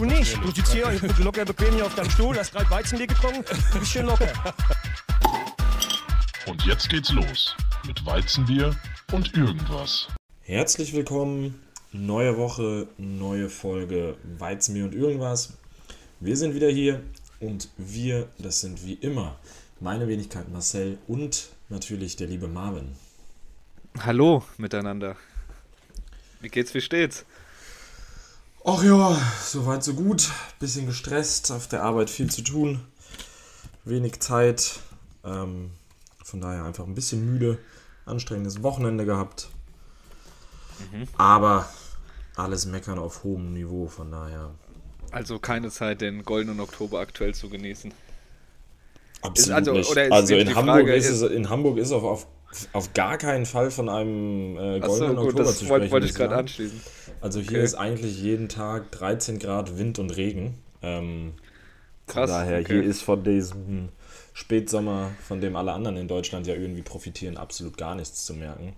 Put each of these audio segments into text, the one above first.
Du nicht. Du sitzt hier locker bequem hier auf deinem Stuhl, hast gerade Weizenbier getrunken, du bist schön locker. Und jetzt geht's los mit Weizenbier und irgendwas. Herzlich willkommen, neue Woche, neue Folge Weizenbier und irgendwas. Wir sind wieder hier und wir, das sind wie immer meine Wenigkeit Marcel und natürlich der liebe Marvin. Hallo miteinander. Wie geht's, wie steht's? Ach ja, soweit so gut. Bisschen gestresst, auf der Arbeit viel zu tun, wenig Zeit. Ähm, von daher einfach ein bisschen müde, anstrengendes Wochenende gehabt. Mhm. Aber alles meckern auf hohem Niveau, von daher. Also keine Zeit, den goldenen Oktober aktuell zu genießen. Absolut also, nicht. also in Hamburg, ist es, in Hamburg ist auf, auf, auf gar keinen Fall von einem äh, goldenen so, gut, Oktober zu sprechen. Wollte ich gerade anschließen. Also hier okay. ist eigentlich jeden Tag 13 Grad Wind und Regen. Ähm, Krass. Daher, okay. hier ist von diesem Spätsommer, von dem alle anderen in Deutschland ja irgendwie profitieren, absolut gar nichts zu merken.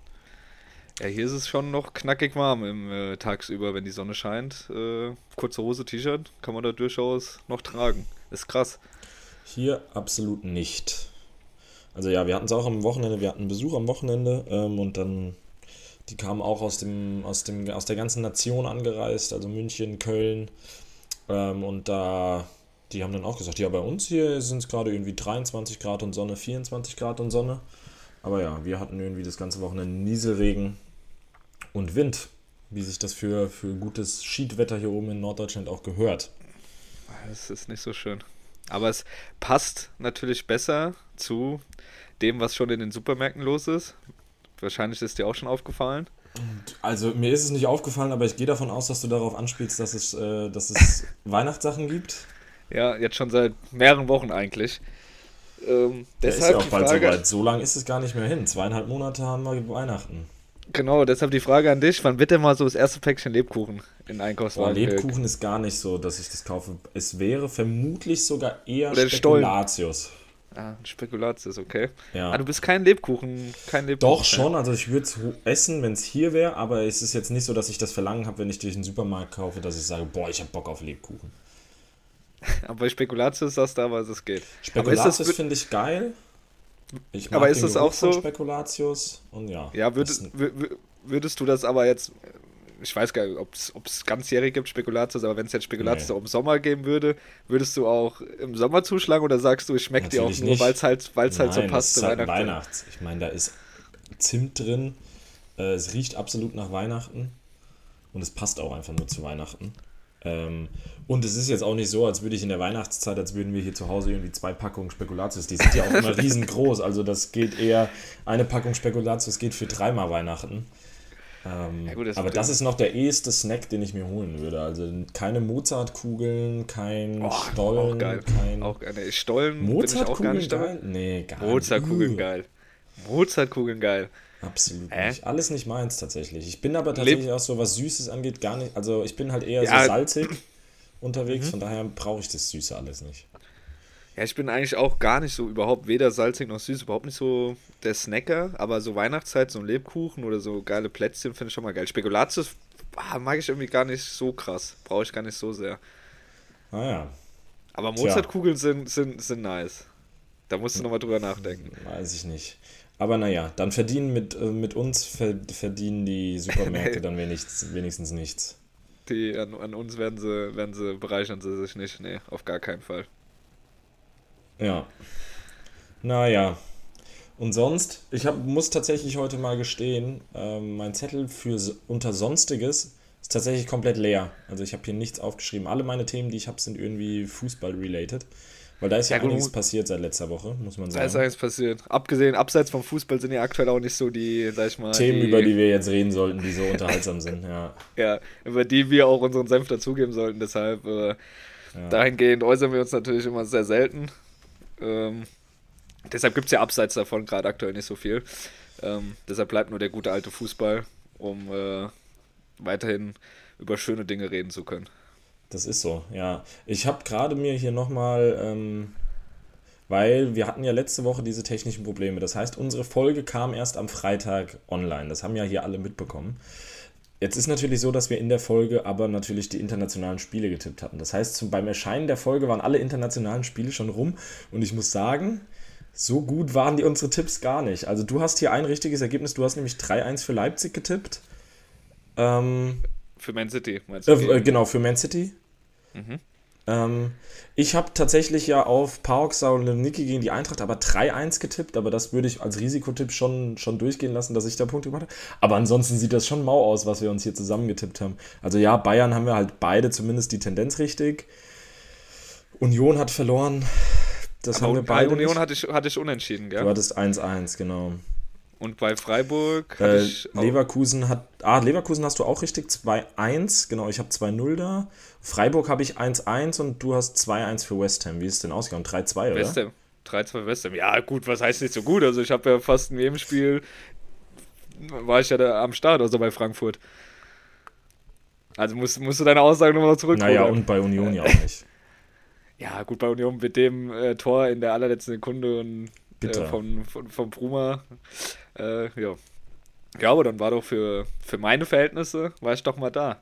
Ja, hier ist es schon noch knackig warm im äh, tagsüber, wenn die Sonne scheint. Äh, kurze Hose, T-Shirt kann man da durchaus noch tragen. Ist krass. Hier absolut nicht. Also ja, wir hatten es auch am Wochenende, wir hatten Besuch am Wochenende ähm, und dann die kamen auch aus, dem, aus, dem, aus der ganzen Nation angereist, also München, Köln. Ähm, und da, die haben dann auch gesagt, ja, bei uns hier sind es gerade irgendwie 23 Grad und Sonne, 24 Grad und Sonne. Aber ja, wir hatten irgendwie das ganze Wochenende Nieselregen und Wind, wie sich das für, für gutes Schiedwetter hier oben in Norddeutschland auch gehört. Das ist nicht so schön. Aber es passt natürlich besser zu dem, was schon in den Supermärkten los ist. Wahrscheinlich ist dir auch schon aufgefallen. Also mir ist es nicht aufgefallen, aber ich gehe davon aus, dass du darauf anspielst, dass es, äh, dass es Weihnachtssachen gibt. Ja, jetzt schon seit mehreren Wochen eigentlich. Ähm, deshalb ist ja auch bald Frage, so weit. So lange ist es gar nicht mehr hin. Zweieinhalb Monate haben wir Weihnachten. Genau, deshalb die Frage an dich: Wann wird denn mal so das erste Päckchen Lebkuchen in Einkaufswagen? Lebkuchen ist gar nicht so, dass ich das kaufe. Es wäre vermutlich sogar eher Oder Spekulatius. Stollen. Ah, Spekulatius, okay. Ja. Ah, du bist kein Lebkuchen, kein Lebkuchen. Doch schon, also ich würde es essen, wenn es hier wäre, aber es ist jetzt nicht so, dass ich das Verlangen habe, wenn ich durch den Supermarkt kaufe, dass ich sage, boah, ich habe Bock auf Lebkuchen. aber Spekulatius sagst du aber, es geht. Spekulatius finde ich geil. Ich aber ist das auch so? Spekulatius und ja. Ja, würdest, würdest du das aber jetzt ich weiß gar nicht, ob es ganzjährig gibt, Spekulatius, aber wenn es jetzt Spekulatius nee. auch im Sommer geben würde, würdest du auch im Sommer zuschlagen oder sagst du, es schmeckt dir auch nur, weil es halt, weil's halt so passt zu halt Weihnachten? Weihnachts. Ich meine, da ist Zimt drin, äh, es riecht absolut nach Weihnachten und es passt auch einfach nur zu Weihnachten. Ähm, und es ist jetzt auch nicht so, als würde ich in der Weihnachtszeit, als würden wir hier zu Hause irgendwie zwei Packungen Spekulatius, die sind ja auch immer riesengroß, also das geht eher, eine Packung Spekulatius geht für dreimal Weihnachten. Ähm, ja, gut, das aber das ist noch der eheste Snack, den ich mir holen würde. Also keine Mozartkugeln, kein oh, Stollen, auch geil. kein. Auch, nee, Stollen Mozartkugeln bin dabei. Nee, gar nicht. Mozartkugeln geil. Mozartkugeln geil. Absolut äh? nicht. Alles nicht meins tatsächlich. Ich bin aber tatsächlich Leb auch so, was Süßes angeht, gar nicht. Also ich bin halt eher ja. so salzig unterwegs, mhm. von daher brauche ich das Süße alles nicht. Ja, ich bin eigentlich auch gar nicht so überhaupt weder salzig noch süß, überhaupt nicht so der Snacker, aber so Weihnachtszeit, so ein Lebkuchen oder so geile Plätzchen finde ich schon mal geil. Spekulatius ah, mag ich irgendwie gar nicht so krass, brauche ich gar nicht so sehr. Ah ja. Aber Mozartkugeln sind, sind, sind nice. Da musst du nochmal drüber nachdenken. Weiß ich nicht. Aber naja, dann verdienen mit, äh, mit uns verdienen die Supermärkte dann wenigstens, wenigstens nichts. Die, an, an uns werden sie, werden sie bereichern sie sich nicht. Nee, auf gar keinen Fall. Ja. Naja. Und sonst, ich hab, muss tatsächlich heute mal gestehen, ähm, mein Zettel für unter Sonstiges ist tatsächlich komplett leer. Also ich habe hier nichts aufgeschrieben. Alle meine Themen, die ich habe, sind irgendwie Fußball-related. Weil da ist ja, ja einiges passiert seit letzter Woche, muss man sagen. Da ist einiges passiert. Abgesehen, abseits vom Fußball sind ja aktuell auch nicht so die, sag ich mal. Themen, die, über die wir jetzt reden sollten, die so unterhaltsam sind, ja. Ja, über die wir auch unseren Senf dazugeben sollten. Deshalb, äh, ja. dahingehend äußern wir uns natürlich immer sehr selten. Ähm, deshalb gibt es ja abseits davon gerade aktuell nicht so viel. Ähm, deshalb bleibt nur der gute alte Fußball, um äh, weiterhin über schöne Dinge reden zu können. Das ist so, ja. Ich habe gerade mir hier nochmal, ähm, weil wir hatten ja letzte Woche diese technischen Probleme. Das heißt, unsere Folge kam erst am Freitag online. Das haben ja hier alle mitbekommen. Jetzt ist natürlich so, dass wir in der Folge aber natürlich die internationalen Spiele getippt hatten. Das heißt, zum, beim Erscheinen der Folge waren alle internationalen Spiele schon rum und ich muss sagen, so gut waren die unsere Tipps gar nicht. Also du hast hier ein richtiges Ergebnis, du hast nämlich 3-1 für Leipzig getippt. Ähm, für Man City, meinst du? Äh, genau, für Man City. Mhm. Ähm, ich habe tatsächlich ja auf Pauk Niki gegen die Eintracht aber 3-1 getippt, aber das würde ich als Risikotipp schon, schon durchgehen lassen, dass ich da Punkte gemacht habe. Aber ansonsten sieht das schon mau aus, was wir uns hier zusammengetippt haben. Also ja, Bayern haben wir halt beide zumindest die Tendenz richtig. Union hat verloren. Das aber haben wir beide. Union hatte ich, hatte ich unentschieden, gell? Du hattest 1-1, genau. Und bei Freiburg äh, Leverkusen hat. Ah, Leverkusen hast du auch richtig 2-1. Genau, ich habe 2-0 da. Freiburg habe ich 1-1 und du hast 2-1 für West Ham. Wie ist es denn ausgegangen? 3-2, oder? West Ham. 3-2 West Ham. Ja, gut, was heißt nicht so gut? Also, ich habe ja fast in jedem Spiel. War ich ja da am Start, also bei Frankfurt. Also musst, musst du deine Aussage nochmal zurückholen. Naja, und bei Union ja auch nicht. Ja, gut, bei Union mit dem äh, Tor in der allerletzten Sekunde und äh, von, von, von Bruma. Äh, ja. Ja, aber dann war doch für, für meine Verhältnisse, war ich doch mal da.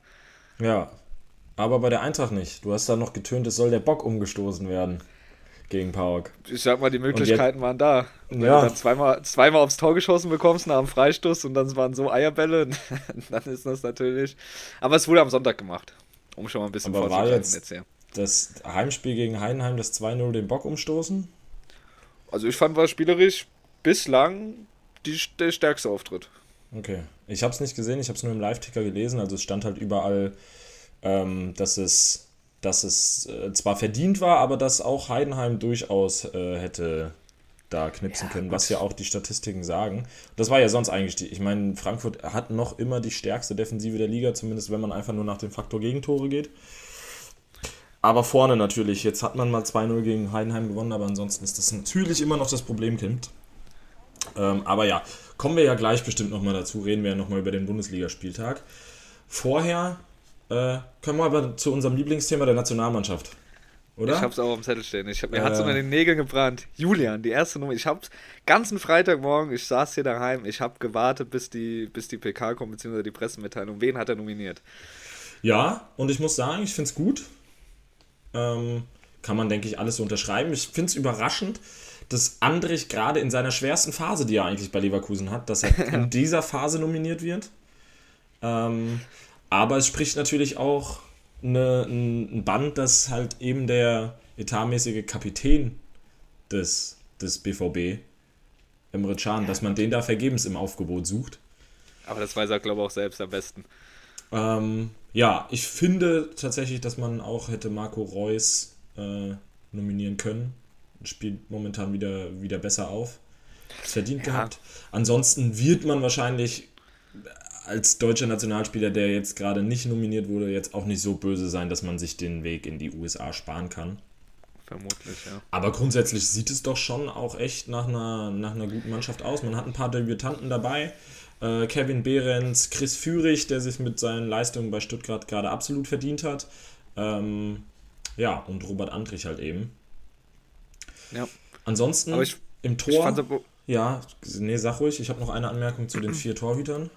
Ja, aber bei der Eintracht nicht. Du hast da noch getönt, es soll der Bock umgestoßen werden gegen Pauk. Ich sag mal, die Möglichkeiten jetzt, waren da. Und wenn ja. du dann zweimal, zweimal aufs Tor geschossen bekommst nach dem Freistoß und dann waren so Eierbälle, dann ist das natürlich. Aber es wurde am Sonntag gemacht. Um schon mal ein bisschen Aber war jetzt, jetzt das Heimspiel gegen Heidenheim, das 2-0 den Bock umstoßen? Also ich fand, war spielerisch bislang die, der stärkste Auftritt. Okay. Ich habe es nicht gesehen, ich habe es nur im Live-Ticker gelesen. Also es stand halt überall, ähm, dass es, dass es äh, zwar verdient war, aber dass auch Heidenheim durchaus äh, hätte da knipsen ja, können, gut. was ja auch die Statistiken sagen. Das war ja sonst eigentlich die, ich meine, Frankfurt hat noch immer die stärkste Defensive der Liga, zumindest wenn man einfach nur nach dem Faktor Gegentore geht. Aber vorne natürlich. Jetzt hat man mal 2-0 gegen Heidenheim gewonnen, aber ansonsten ist das natürlich immer noch das Problemkind. Ähm, aber ja, kommen wir ja gleich bestimmt nochmal dazu, reden wir ja nochmal über den Bundesligaspieltag. Vorher äh, können wir aber zu unserem Lieblingsthema der Nationalmannschaft. Oder? Ich hab's auch am Zettel stehen. Ich hab, mir äh, hat's unter den Nägeln gebrannt. Julian, die erste Nummer. Ich hab's ganzen Freitagmorgen, ich saß hier daheim, ich hab gewartet, bis die, bis die PK kommt, beziehungsweise die Pressemitteilung. Wen hat er nominiert? Ja, und ich muss sagen, ich find's gut. Ähm, kann man, denke ich, alles so unterschreiben. Ich finde es überraschend, dass Andrich gerade in seiner schwersten Phase, die er eigentlich bei Leverkusen hat, dass er in dieser Phase nominiert wird. Ähm, aber es spricht natürlich auch eine, ein Band, dass halt eben der etatmäßige Kapitän des, des BVB, Emre Can, ja. dass man den da vergebens im Aufgebot sucht. Aber das weiß er, glaube ich, auch selbst am besten. Ähm, ja, ich finde tatsächlich, dass man auch hätte Marco Reus äh, nominieren können. Spielt momentan wieder, wieder besser auf. Das verdient ja. gehabt. Ansonsten wird man wahrscheinlich als deutscher Nationalspieler, der jetzt gerade nicht nominiert wurde, jetzt auch nicht so böse sein, dass man sich den Weg in die USA sparen kann. Vermutlich, ja. Aber grundsätzlich sieht es doch schon auch echt nach einer, nach einer guten Mannschaft aus. Man hat ein paar Debütanten dabei. Äh, Kevin Behrens, Chris Führig, der sich mit seinen Leistungen bei Stuttgart gerade absolut verdient hat. Ähm, ja, und Robert Andrich halt eben. Ja. Ansonsten ich, im Tor. ja, nee, sag ruhig, ich habe noch eine Anmerkung zu den vier Torhütern.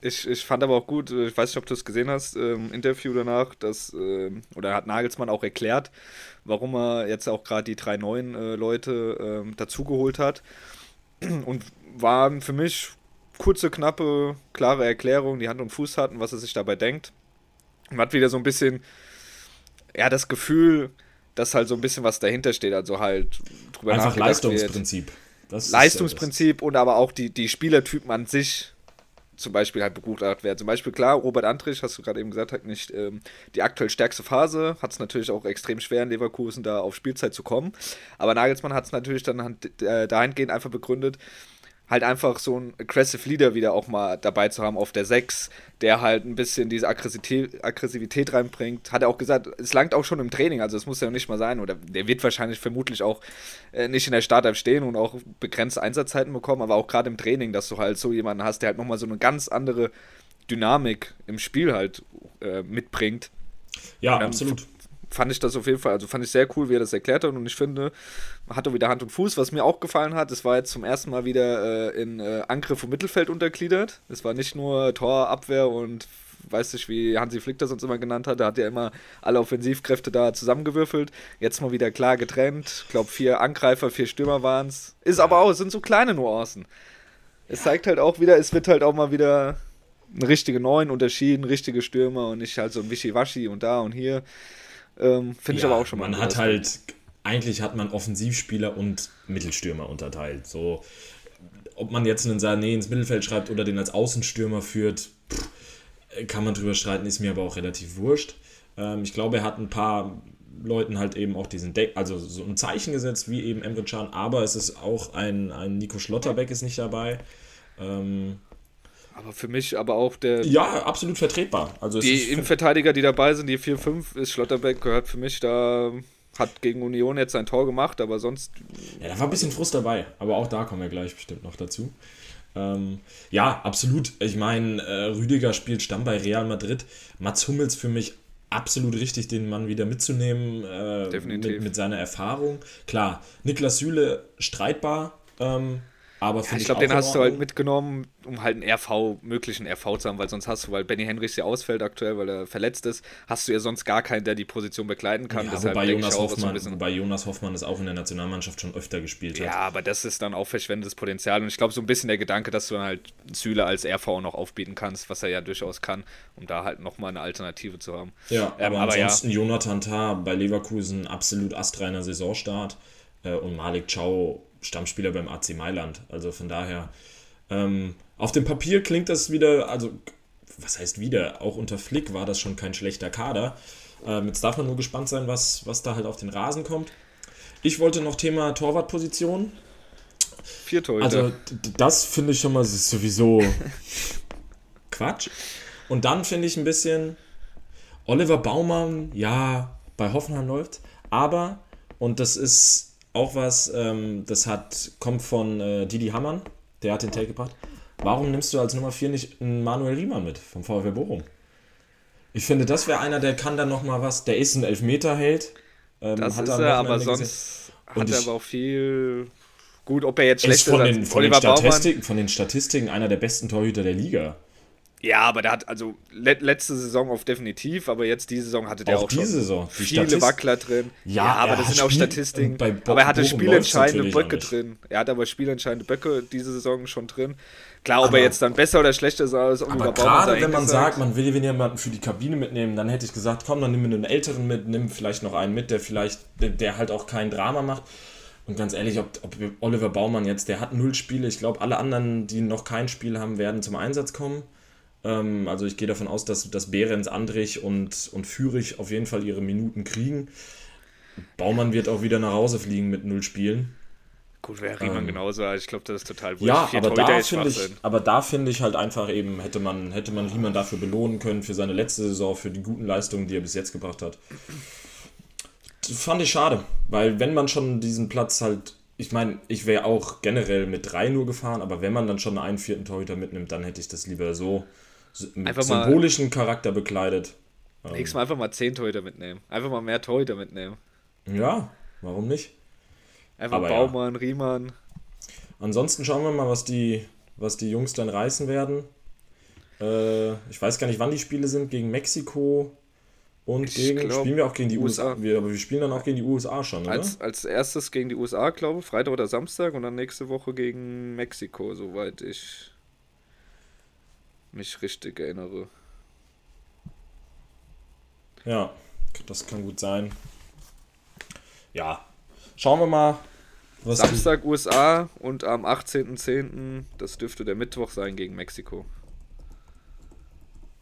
Ich, ich fand aber auch gut, äh, ich weiß nicht, ob du es gesehen hast, im Interview danach, dass, äh, oder hat Nagelsmann auch erklärt, warum er jetzt auch gerade die drei neuen äh, Leute äh, dazugeholt hat. Und waren für mich kurze, knappe, klare Erklärung, die Hand und Fuß hatten, was er sich dabei denkt. Man hat wieder so ein bisschen, ja, das Gefühl, dass halt so ein bisschen was dahinter steht, also halt drüber Einfach Leistungsprinzip. Leistungsprinzip und aber auch die, die Spielertypen an sich zum Beispiel halt begutachtet werden. Zum Beispiel, klar, Robert Antrich, hast du gerade eben gesagt, hat nicht ähm, die aktuell stärkste Phase, hat es natürlich auch extrem schwer in Leverkusen da auf Spielzeit zu kommen. Aber Nagelsmann hat es natürlich dann äh, dahingehend einfach begründet, halt einfach so ein aggressive Leader wieder auch mal dabei zu haben auf der 6, der halt ein bisschen diese Aggressivität, Aggressivität reinbringt. Hat er auch gesagt, es langt auch schon im Training, also es muss ja nicht mal sein, oder der wird wahrscheinlich vermutlich auch äh, nicht in der Startelf stehen und auch begrenzte Einsatzzeiten bekommen, aber auch gerade im Training, dass du halt so jemanden hast, der halt nochmal so eine ganz andere Dynamik im Spiel halt äh, mitbringt. Ja, ähm, absolut fand ich das auf jeden Fall, also fand ich sehr cool, wie er das erklärt hat und ich finde, hat er wieder Hand und Fuß. Was mir auch gefallen hat, es war jetzt zum ersten Mal wieder äh, in äh, Angriff und Mittelfeld untergliedert. Es war nicht nur Tor, Abwehr und weiß nicht, wie Hansi Flick das uns immer genannt hat. Da hat ja immer alle Offensivkräfte da zusammengewürfelt. Jetzt mal wieder klar getrennt. Ich glaube, vier Angreifer, vier Stürmer waren es. Ist aber auch, es sind so kleine Nuancen. Es zeigt halt auch wieder, es wird halt auch mal wieder eine richtige Neun unterschieden, richtige Stürmer und nicht halt so ein Wischiwaschi und da und hier. Ähm, Finde ich aber auch schon mal. Man hat halt, eigentlich hat man Offensivspieler und Mittelstürmer unterteilt. So, ob man jetzt einen Sané ins Mittelfeld schreibt oder den als Außenstürmer führt, pff, kann man drüber streiten, ist mir aber auch relativ wurscht. Ähm, ich glaube, er hat ein paar Leuten halt eben auch diesen Deck, also so ein Zeichen gesetzt, wie eben Emre Can, aber es ist auch ein, ein Nico Schlotterbeck ist nicht dabei. Ähm, aber für mich aber auch der. Ja, absolut vertretbar. Also die Innenverteidiger, die dabei sind, die 4-5, ist Schlotterbeck, gehört für mich da. Hat gegen Union jetzt ein Tor gemacht, aber sonst. Ja, da war ein bisschen Frust dabei, aber auch da kommen wir gleich bestimmt noch dazu. Ähm, ja, absolut. Ich meine, äh, Rüdiger spielt Stamm bei Real Madrid. Mats Hummels für mich absolut richtig, den Mann wieder mitzunehmen. Äh, Definitiv. Mit, mit, seiner Erfahrung. Klar, Niklas Süle streitbar. Ähm, aber ja, ich glaube, den hast du halt mitgenommen, um halt einen RV, möglichen RV zu haben, weil sonst hast du, weil Benny Henrichs ja ausfällt aktuell, weil er verletzt ist, hast du ja sonst gar keinen, der die Position begleiten kann. Ja, wobei, Jonas Hoffmann, so wobei Jonas Hoffmann es auch in der Nationalmannschaft schon öfter gespielt hat. Ja, aber das ist dann auch verschwendetes Potenzial. Und ich glaube, so ein bisschen der Gedanke, dass du dann halt Süle als RV noch aufbieten kannst, was er ja durchaus kann, um da halt nochmal eine Alternative zu haben. Ja, ähm, aber, aber ansonsten ja. Jonathan Tah bei Leverkusen absolut astreiner Saisonstart äh, und Malik Chow Stammspieler beim AC Mailand. Also von daher, ähm, auf dem Papier klingt das wieder, also was heißt wieder, auch unter Flick war das schon kein schlechter Kader. Ähm, jetzt darf man nur gespannt sein, was, was da halt auf den Rasen kommt. Ich wollte noch Thema Torwartposition. Vier Torhüter. Also das finde ich schon mal sowieso Quatsch. Und dann finde ich ein bisschen, Oliver Baumann, ja, bei Hoffenheim läuft, aber, und das ist auch was, ähm, das hat, kommt von äh, Didi Hammann, der hat den Take gebracht. Warum nimmst du als Nummer 4 nicht einen Manuel Riemann mit vom VfB Bochum? Ich finde, das wäre einer, der kann dann nochmal was. Der ist ein Elfmeterheld. Ähm, das ist er, aber sonst hat er aber auch viel. Gut, ob er jetzt schlecht ist von den, von den, Statistiken, von den Statistiken einer der besten Torhüter der Liga. Ja, aber der hat also le letzte Saison auf definitiv, aber jetzt diese Saison hatte der auch, auch diese Saison. Die viele Statist Wackler drin. Ja, ja aber das sind auch Statistiken. aber er hatte spielentscheidende Böcke drin. Er hat aber spielentscheidende Böcke diese Saison schon drin. Klar, ob aber, er jetzt dann besser oder schlechter ist als Aber gerade wenn man sagt, man will jemanden für die Kabine mitnehmen, dann hätte ich gesagt, komm, dann nimm mir einen älteren mit, nimm vielleicht noch einen mit, der vielleicht, der, der halt auch kein Drama macht. Und ganz ehrlich, ob, ob Oliver Baumann jetzt, der hat null Spiele. Ich glaube, alle anderen, die noch kein Spiel haben, werden zum Einsatz kommen. Ähm, also ich gehe davon aus, dass, dass Behrens, Andrich und, und Fürich auf jeden Fall ihre Minuten kriegen. Baumann wird auch wieder nach Hause fliegen mit null Spielen. Gut, wäre Riemann ähm, genauso. Ich glaube, das ist total wurscht. Ja, aber da, finde ich, aber da finde ich halt einfach eben, hätte man, hätte man Riemann dafür belohnen können, für seine letzte Saison, für die guten Leistungen, die er bis jetzt gebracht hat. Das fand ich schade, weil wenn man schon diesen Platz halt, ich meine, ich wäre auch generell mit drei nur gefahren, aber wenn man dann schon einen vierten Torhüter mitnimmt, dann hätte ich das lieber so einfach symbolischen Charakter bekleidet. Nächstes Mal einfach mal 10 Torhüter mitnehmen. Einfach mal mehr Torhüter mitnehmen. Ja, warum nicht? Einfach Aber Baumann, ja. Riemann. Ansonsten schauen wir mal, was die, was die Jungs dann reißen werden. Äh, ich weiß gar nicht, wann die Spiele sind. Gegen Mexiko und ich gegen. Glaub, spielen wir auch gegen die USA. USA. Wir, aber wir spielen dann auch gegen die USA schon, oder? Als, als erstes gegen die USA, glaube ich. Freitag oder Samstag und dann nächste Woche gegen Mexiko, soweit ich mich richtig erinnere. Ja, das kann gut sein. Ja, schauen wir mal. Was Samstag USA und am 18.10., das dürfte der Mittwoch sein, gegen Mexiko.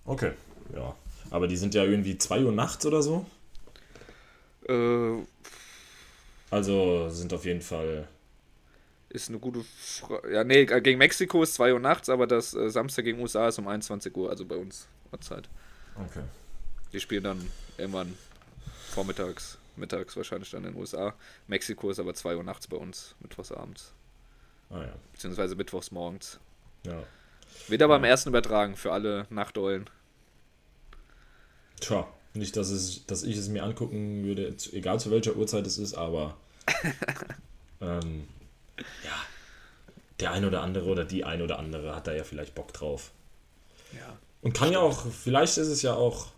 Okay, ja. Aber die sind ja irgendwie 2 Uhr nachts oder so? Äh, also sind auf jeden Fall ist eine gute Frage. Ja, nee, gegen Mexiko ist 2 Uhr nachts, aber das äh, Samstag gegen USA ist um 21 Uhr, also bei uns Uhrzeit. Okay. Die spielen dann irgendwann vormittags, mittags wahrscheinlich dann in den USA. Mexiko ist aber 2 Uhr nachts bei uns, mittwochsabends. Ah ja. Beziehungsweise mittwochs morgens. Ja. Wird aber ja. am ersten übertragen für alle Nachteulen. Tja, nicht, dass, es, dass ich es mir angucken würde, egal zu welcher Uhrzeit es ist, aber ähm, ja, der ein oder andere oder die ein oder andere hat da ja vielleicht Bock drauf. Ja. Und kann ja auch, vielleicht ist es ja auch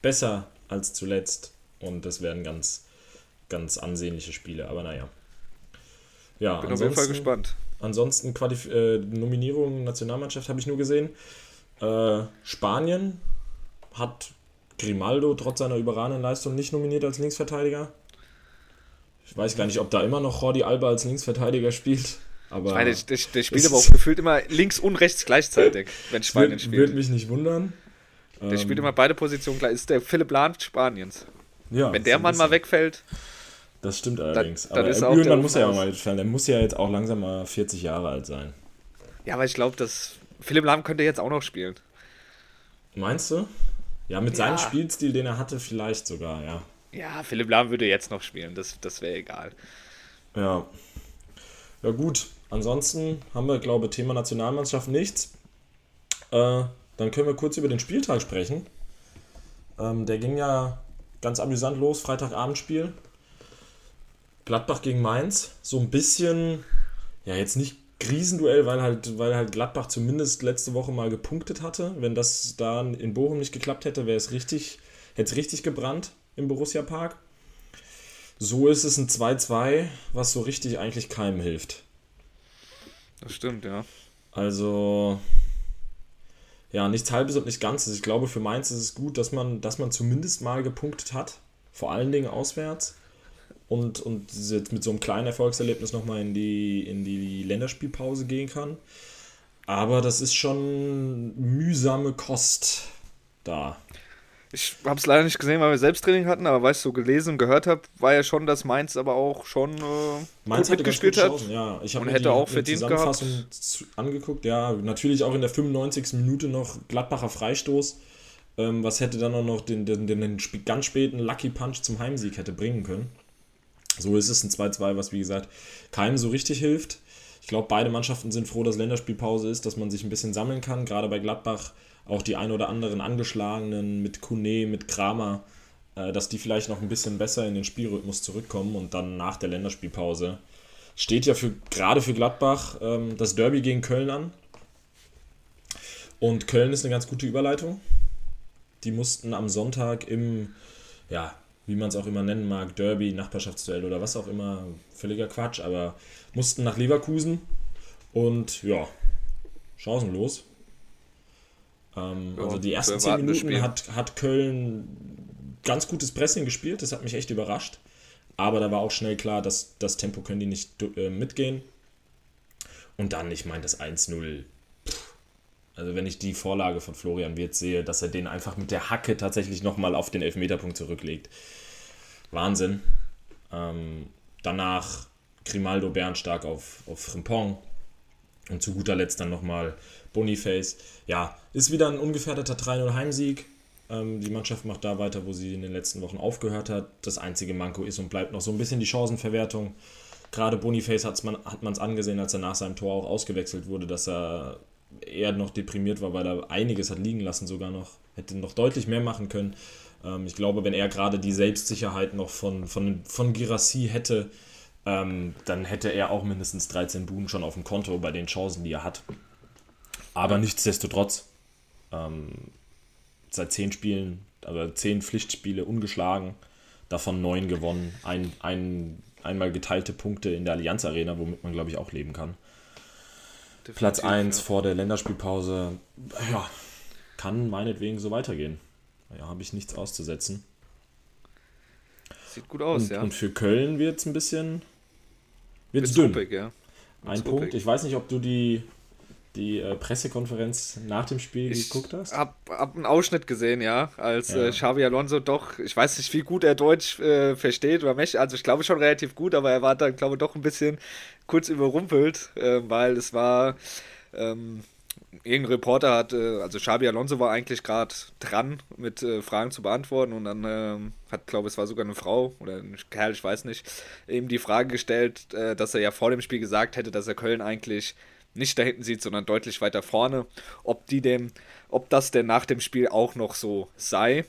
besser als zuletzt. Und das werden ganz, ganz ansehnliche Spiele, aber naja. Ja, Bin auf jeden Fall gespannt. Ansonsten Qualif äh, Nominierung Nationalmannschaft habe ich nur gesehen. Äh, Spanien hat Grimaldo trotz seiner überragenden Leistung nicht nominiert als Linksverteidiger. Ich weiß gar nicht, ob da immer noch Jordi Alba als Linksverteidiger spielt. Aber ich meine, der, der spielt aber auch gefühlt immer links und rechts gleichzeitig, wenn Spanien spielt. Würde mich nicht wundern. Der ähm, spielt immer beide Positionen gleich. Ist der Philipp Lahm Spaniens. Ja, wenn der Mann mal wegfällt. Das stimmt allerdings. Dann, dann aber irgendwann muss er ja mal mitfallen. Der muss ja jetzt auch langsam mal 40 Jahre alt sein. Ja, aber ich glaube, dass Philipp Lahm könnte jetzt auch noch spielen. Meinst du? Ja, mit ja. seinem Spielstil, den er hatte, vielleicht sogar, ja. Ja, Philipp Lahm würde jetzt noch spielen, das, das wäre egal. Ja. Ja, gut. Ansonsten haben wir, glaube ich, Thema Nationalmannschaft nichts. Äh, dann können wir kurz über den Spieltag sprechen. Ähm, der ging ja ganz amüsant los, Freitagabendspiel. Gladbach gegen Mainz. So ein bisschen, ja, jetzt nicht Krisenduell, weil halt, weil halt Gladbach zumindest letzte Woche mal gepunktet hatte. Wenn das da in Bochum nicht geklappt hätte, wäre es richtig, hätte es richtig gebrannt im Borussia Park. So ist es ein 2-2, was so richtig eigentlich keinem hilft. Das stimmt, ja. Also, ja, nichts halbes und nicht ganzes. Ich glaube, für Mainz ist es gut, dass man, dass man zumindest mal gepunktet hat. Vor allen Dingen auswärts und, und jetzt mit so einem kleinen Erfolgserlebnis nochmal in die, in die Länderspielpause gehen kann. Aber das ist schon mühsame Kost da. Ich habe es leider nicht gesehen, weil wir Selbsttraining hatten, aber weil ich so gelesen und gehört habe, war ja schon, dass Mainz aber auch schon äh, Mainz gut mitgespielt hat. Ja, ich und hätte die, auch verdient Zusammenfassung gehabt. angeguckt. Ja, natürlich auch in der 95. Minute noch Gladbacher Freistoß, ähm, was hätte dann auch noch den, den, den ganz späten Lucky Punch zum Heimsieg hätte bringen können. So ist es ein 2-2, was wie gesagt keinem so richtig hilft. Ich glaube, beide Mannschaften sind froh, dass Länderspielpause ist, dass man sich ein bisschen sammeln kann. Gerade bei Gladbach auch die ein oder anderen angeschlagenen mit Kone, mit Kramer, äh, dass die vielleicht noch ein bisschen besser in den Spielrhythmus zurückkommen und dann nach der Länderspielpause steht ja für, gerade für Gladbach ähm, das Derby gegen Köln an. Und Köln ist eine ganz gute Überleitung. Die mussten am Sonntag im ja, wie man es auch immer nennen mag, Derby, Nachbarschaftsduell oder was auch immer, völliger Quatsch, aber mussten nach Leverkusen und ja, chancenlos. Ähm, ja, also die ersten zehn Minuten hat, hat Köln ganz gutes Pressing gespielt, das hat mich echt überrascht. Aber da war auch schnell klar, dass das Tempo können die nicht äh, mitgehen. Und dann, ich meine, das 1-0 also wenn ich die Vorlage von Florian Wirth sehe, dass er den einfach mit der Hacke tatsächlich nochmal auf den Elfmeterpunkt zurücklegt. Wahnsinn. Ähm, danach Grimaldo Bernstark auf, auf Frimpong. Und zu guter Letzt dann nochmal Boniface. Ja, ist wieder ein ungefährdeter 3-0 Heimsieg. Ähm, die Mannschaft macht da weiter, wo sie in den letzten Wochen aufgehört hat. Das einzige Manko ist und bleibt noch so ein bisschen die Chancenverwertung. Gerade Boniface hat's man, hat man es angesehen, als er nach seinem Tor auch ausgewechselt wurde, dass er eher noch deprimiert war, weil er einiges hat liegen lassen, sogar noch. Hätte noch deutlich mehr machen können. Ähm, ich glaube, wenn er gerade die Selbstsicherheit noch von, von, von Girassi hätte, ähm, dann hätte er auch mindestens 13 Buden schon auf dem Konto bei den Chancen, die er hat. Aber nichtsdestotrotz, ähm, seit 10 Spielen, also 10 Pflichtspiele ungeschlagen, davon 9 gewonnen, ein, ein, einmal geteilte Punkte in der Allianz Arena, womit man, glaube ich, auch leben kann. Definitiv, Platz 1 ja. vor der Länderspielpause, ja, kann meinetwegen so weitergehen. Ja, habe ich nichts auszusetzen. Sieht gut aus, und, ja. Und für Köln wird es ein bisschen wird's dünn. Ruppig, ja. Wird's ein Punkt. Ich weiß nicht, ob du die, die äh, Pressekonferenz nach dem Spiel ich geguckt hast. Hab, hab einen Ausschnitt gesehen, ja, als ja. Äh, Xavi Alonso doch, ich weiß nicht, wie gut er Deutsch äh, versteht oder möchte, also ich glaube schon relativ gut, aber er war dann, glaube ich, doch ein bisschen kurz überrumpelt, äh, weil es war ähm, irgendein Reporter hat, äh, also Xabi Alonso war eigentlich gerade dran, mit äh, Fragen zu beantworten und dann ähm, hat, glaube ich, es war sogar eine Frau oder ein Kerl, ich weiß nicht, eben die Frage gestellt, äh, dass er ja vor dem Spiel gesagt hätte, dass er Köln eigentlich nicht da hinten sieht, sondern deutlich weiter vorne, ob die dem, ob das denn nach dem Spiel auch noch so sei.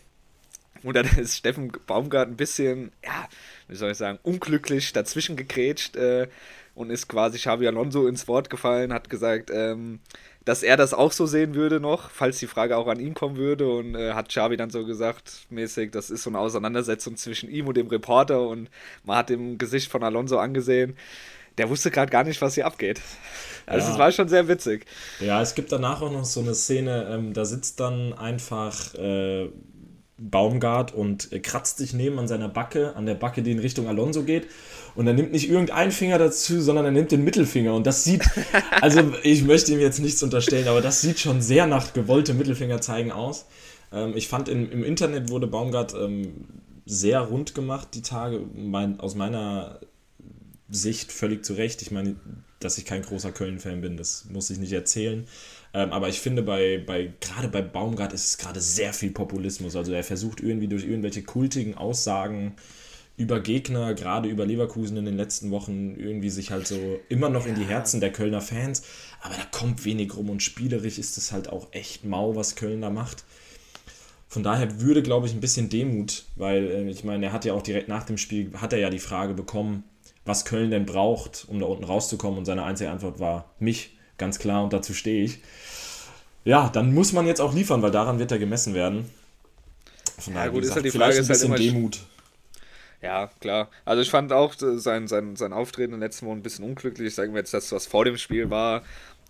Und dann ist Steffen Baumgart ein bisschen, ja, wie soll ich sagen, unglücklich dazwischen gegrätscht äh, und ist quasi Xavi Alonso ins Wort gefallen, hat gesagt, ähm, dass er das auch so sehen würde noch, falls die Frage auch an ihn kommen würde. Und äh, hat Xavi dann so gesagt, mäßig, das ist so eine Auseinandersetzung zwischen ihm und dem Reporter. Und man hat im Gesicht von Alonso angesehen, der wusste gerade gar nicht, was hier abgeht. Also es war schon sehr witzig. Ja, es gibt danach auch noch so eine Szene, ähm, da sitzt dann einfach äh, Baumgart und äh, kratzt sich neben an seiner Backe, an der Backe, die in Richtung Alonso geht. Und er nimmt nicht irgendeinen Finger dazu, sondern er nimmt den Mittelfinger. Und das sieht, also ich möchte ihm jetzt nichts unterstellen, aber das sieht schon sehr nach gewollte Mittelfinger zeigen aus. Ähm, ich fand, in, im Internet wurde Baumgart ähm, sehr rund gemacht die Tage. Mein, aus meiner Sicht völlig zu Recht. Ich meine, dass ich kein großer Köln-Fan bin, das muss ich nicht erzählen. Ähm, aber ich finde, bei, bei, gerade bei Baumgart ist es gerade sehr viel Populismus. Also er versucht irgendwie durch irgendwelche kultigen Aussagen über Gegner, gerade über Leverkusen in den letzten Wochen, irgendwie sich halt so immer noch in die Herzen der Kölner Fans. Aber da kommt wenig rum und spielerisch ist es halt auch echt mau, was Köln da macht. Von daher würde, glaube ich, ein bisschen Demut, weil äh, ich meine, er hat ja auch direkt nach dem Spiel, hat er ja die Frage bekommen, was Köln denn braucht, um da unten rauszukommen. Und seine einzige Antwort war mich, ganz klar, und dazu stehe ich. Ja, dann muss man jetzt auch liefern, weil daran wird er gemessen werden. Von daher, ja, gut, gesagt, ist halt die Frage, ein bisschen ist halt immer Demut. Ja, klar. Also ich fand auch sein, sein, sein Auftreten in den letzten Wochen ein bisschen unglücklich. Sagen wir jetzt, das, was vor dem Spiel war,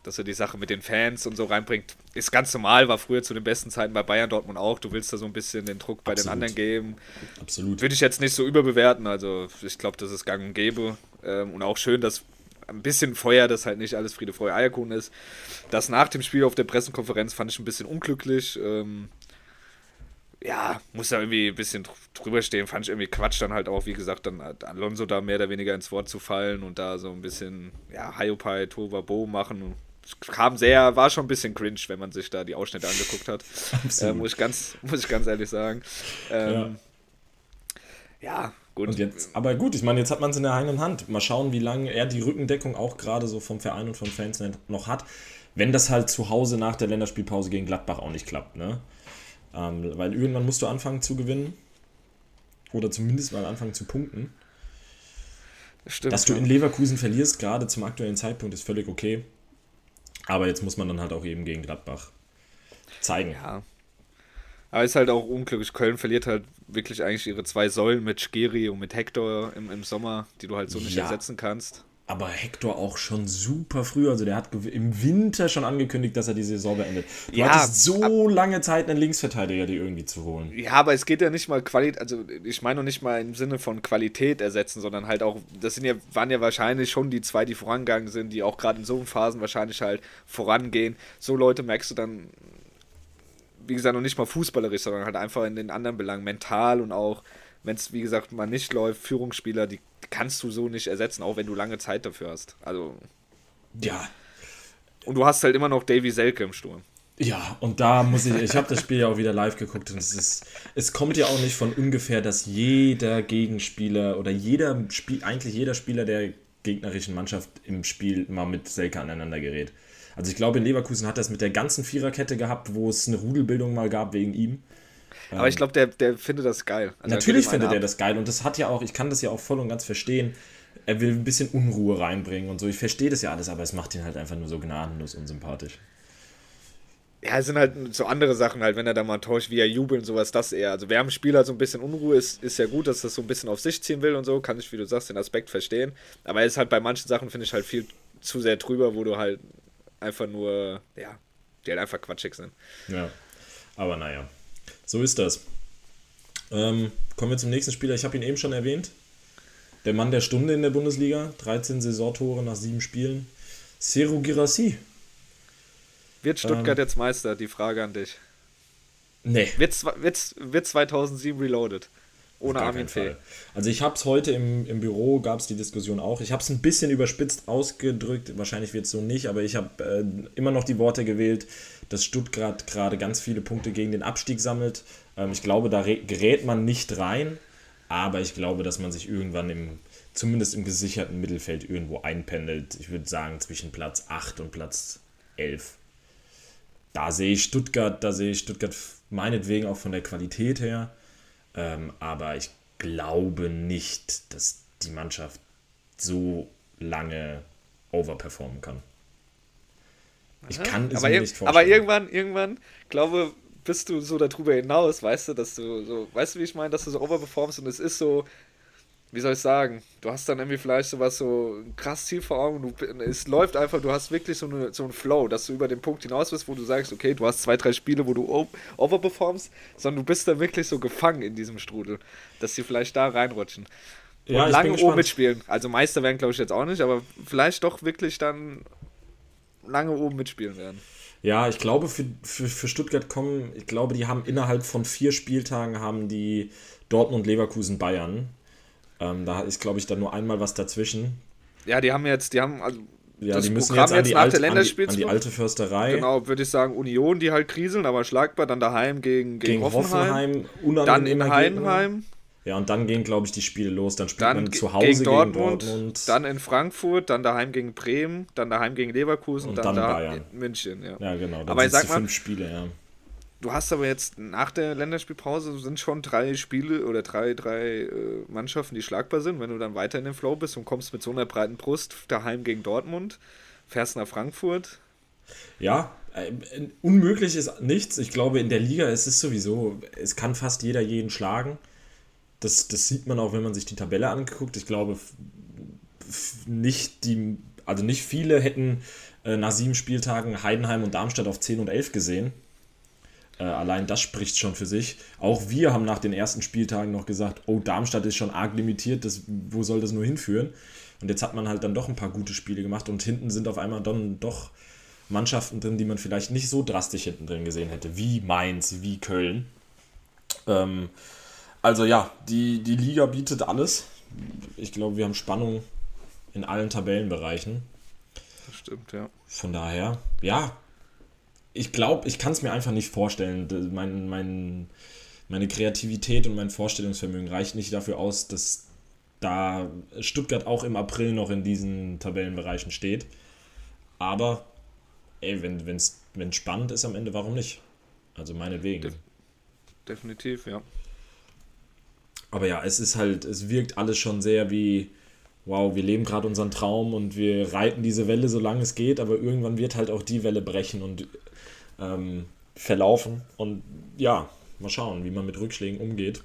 dass er die Sache mit den Fans und so reinbringt, ist ganz normal, war früher zu den besten Zeiten bei Bayern Dortmund auch. Du willst da so ein bisschen den Druck bei Absolut. den anderen geben. Absolut. Würde ich jetzt nicht so überbewerten. Also ich glaube, das ist gang und gäbe. Ähm, und auch schön, dass ein bisschen Feuer, dass halt nicht alles Friede, Freude, Eierkuchen ist. Das nach dem Spiel auf der Pressekonferenz fand ich ein bisschen unglücklich. Ähm, ja, muss da irgendwie ein bisschen drüber stehen. Fand ich irgendwie Quatsch, dann halt auch, wie gesagt, dann Alonso da mehr oder weniger ins Wort zu fallen und da so ein bisschen, ja, Hayopai, Tova, Bo machen kam sehr, war schon ein bisschen cringe, wenn man sich da die Ausschnitte angeguckt hat. Äh, muss, ich ganz, muss ich ganz ehrlich sagen. Ähm, ja. ja. Gut. Und jetzt, aber gut, ich meine, jetzt hat man es in der eigenen Hand. Mal schauen, wie lange er die Rückendeckung auch gerade so vom Verein und von Fans noch hat. Wenn das halt zu Hause nach der Länderspielpause gegen Gladbach auch nicht klappt, ne? Ähm, weil irgendwann musst du anfangen zu gewinnen. Oder zumindest mal anfangen zu punkten. Stimmt, Dass du in Leverkusen verlierst, gerade zum aktuellen Zeitpunkt, ist völlig okay. Aber jetzt muss man dann halt auch eben gegen Gladbach zeigen. Ja. Aber ist halt auch unglücklich. Köln verliert halt wirklich eigentlich ihre zwei Säulen mit Skiri und mit Hector im, im Sommer, die du halt so nicht ja. ersetzen kannst aber Hector auch schon super früh. Also der hat im Winter schon angekündigt, dass er die Saison beendet. Du ja, hattest so lange Zeit, einen Linksverteidiger die irgendwie zu holen. Ja, aber es geht ja nicht mal Qualität, also ich meine noch nicht mal im Sinne von Qualität ersetzen, sondern halt auch, das sind ja, waren ja wahrscheinlich schon die zwei, die vorangegangen sind, die auch gerade in so Phasen wahrscheinlich halt vorangehen. So Leute merkst du dann, wie gesagt, noch nicht mal fußballerisch, sondern halt einfach in den anderen Belangen, mental und auch wenn es, wie gesagt, mal nicht läuft, Führungsspieler, die kannst du so nicht ersetzen, auch wenn du lange Zeit dafür hast. Also. Ja. Und du hast halt immer noch Davy Selke im Sturm. Ja, und da muss ich, ich habe das Spiel ja auch wieder live geguckt und es ist, es kommt ja auch nicht von ungefähr, dass jeder Gegenspieler oder jeder Spiel, eigentlich jeder Spieler der gegnerischen Mannschaft im Spiel mal mit Selke aneinander gerät. Also ich glaube, in Leverkusen hat das mit der ganzen Viererkette gehabt, wo es eine Rudelbildung mal gab wegen ihm. Aber ich glaube, der, der findet das geil. Also natürlich findet er das geil und das hat ja auch, ich kann das ja auch voll und ganz verstehen. Er will ein bisschen Unruhe reinbringen und so. Ich verstehe das ja alles, aber es macht ihn halt einfach nur so gnadenlos unsympathisch. Ja, es sind halt so andere Sachen halt, wenn er da mal täuscht, wie er jubelt und sowas, das eher. Also wer am Spiel halt so ein bisschen Unruhe ist, ist ja gut, dass das so ein bisschen auf sich ziehen will und so, kann ich, wie du sagst, den Aspekt verstehen. Aber er ist halt bei manchen Sachen, finde ich, halt viel zu sehr drüber, wo du halt einfach nur, ja, die halt einfach quatschig sind. Ja, aber naja. So ist das. Ähm, kommen wir zum nächsten Spieler. Ich habe ihn eben schon erwähnt. Der Mann der Stunde in der Bundesliga. 13 Saisontore nach sieben Spielen. Seru Girassi. Wird Stuttgart ähm, jetzt Meister? Die Frage an dich. Nee. Wird, wird, wird 2007 reloaded? Ohne Armin Fee. Also ich habe es heute im, im Büro, gab es die Diskussion auch. Ich habe es ein bisschen überspitzt ausgedrückt, wahrscheinlich wird es so nicht, aber ich habe äh, immer noch die Worte gewählt, dass Stuttgart gerade ganz viele Punkte gegen den Abstieg sammelt. Ähm, ich glaube, da gerät man nicht rein, aber ich glaube, dass man sich irgendwann im, zumindest im gesicherten Mittelfeld irgendwo einpendelt. Ich würde sagen zwischen Platz 8 und Platz 11. Da sehe ich Stuttgart, da sehe ich Stuttgart meinetwegen auch von der Qualität her ähm, aber ich glaube nicht, dass die Mannschaft so lange overperformen kann. Ich kann es aber mir nicht vorstellen. Aber irgendwann, irgendwann, glaube bist du so darüber hinaus, weißt du, dass du so, weißt du, wie ich meine, dass du so overperformst und es ist so, wie soll ich sagen, du hast dann irgendwie vielleicht sowas so ein krass Ziel vor Augen, du, es läuft einfach, du hast wirklich so, eine, so einen Flow, dass du über den Punkt hinaus bist, wo du sagst, okay, du hast zwei, drei Spiele, wo du overperformst, sondern du bist dann wirklich so gefangen in diesem Strudel, dass sie vielleicht da reinrutschen. Und Ja, lange oben mitspielen. Also Meister werden, glaube ich, jetzt auch nicht, aber vielleicht doch wirklich dann lange oben mitspielen werden. Ja, ich glaube, für, für, für Stuttgart kommen, ich glaube, die haben innerhalb von vier Spieltagen haben die Dortmund, Leverkusen, Bayern. Ähm, da ist, glaube ich, dann nur einmal was dazwischen. Ja, die haben jetzt, die haben, also Ja, Das die müssen Programm jetzt an die, alte, an, die, an die alte Försterei. genau, würde ich sagen, Union, die halt kriseln, aber schlagbar, dann daheim gegen, gegen, Gegen Hoffenheim, Hoffenheim, dann in. Heidenheim, Ja, und dann gehen, glaube ich, die Spiele los. Dann spielt dann man zu Hause gegen Dortmund, gegen Dortmund. dann in Frankfurt, dann daheim gegen Bremen, dann daheim gegen Leverkusen, Und dann, dann da Bayern. in München, ja. ja, genau. Aber ich sag mal- fünf Spiele, ja. Du hast aber jetzt nach der Länderspielpause sind schon drei Spiele oder drei, drei äh, Mannschaften, die schlagbar sind. Wenn du dann weiter in den Flow bist und kommst mit so einer breiten Brust daheim gegen Dortmund, fährst nach Frankfurt. Ja, äh, unmöglich ist nichts. Ich glaube, in der Liga ist es sowieso, es kann fast jeder jeden schlagen. Das, das sieht man auch, wenn man sich die Tabelle anguckt. Ich glaube, nicht die, also nicht viele hätten äh, nach sieben Spieltagen Heidenheim und Darmstadt auf 10 und 11 gesehen. Äh, allein das spricht schon für sich. Auch wir haben nach den ersten Spieltagen noch gesagt, oh, Darmstadt ist schon arg limitiert, das, wo soll das nur hinführen? Und jetzt hat man halt dann doch ein paar gute Spiele gemacht und hinten sind auf einmal dann doch Mannschaften drin, die man vielleicht nicht so drastisch hinten drin gesehen hätte, wie Mainz, wie Köln. Ähm, also ja, die, die Liga bietet alles. Ich glaube, wir haben Spannung in allen Tabellenbereichen. Das stimmt, ja. Von daher, ja, ich glaube, ich kann es mir einfach nicht vorstellen. Mein, mein, meine Kreativität und mein Vorstellungsvermögen reicht nicht dafür aus, dass da Stuttgart auch im April noch in diesen Tabellenbereichen steht. Aber, ey, wenn es wenn spannend ist am Ende, warum nicht? Also meinetwegen. Def- Definitiv, ja. Aber ja, es ist halt, es wirkt alles schon sehr wie, wow, wir leben gerade unseren Traum und wir reiten diese Welle, solange es geht, aber irgendwann wird halt auch die Welle brechen und ähm, verlaufen. Und ja, mal schauen, wie man mit Rückschlägen umgeht.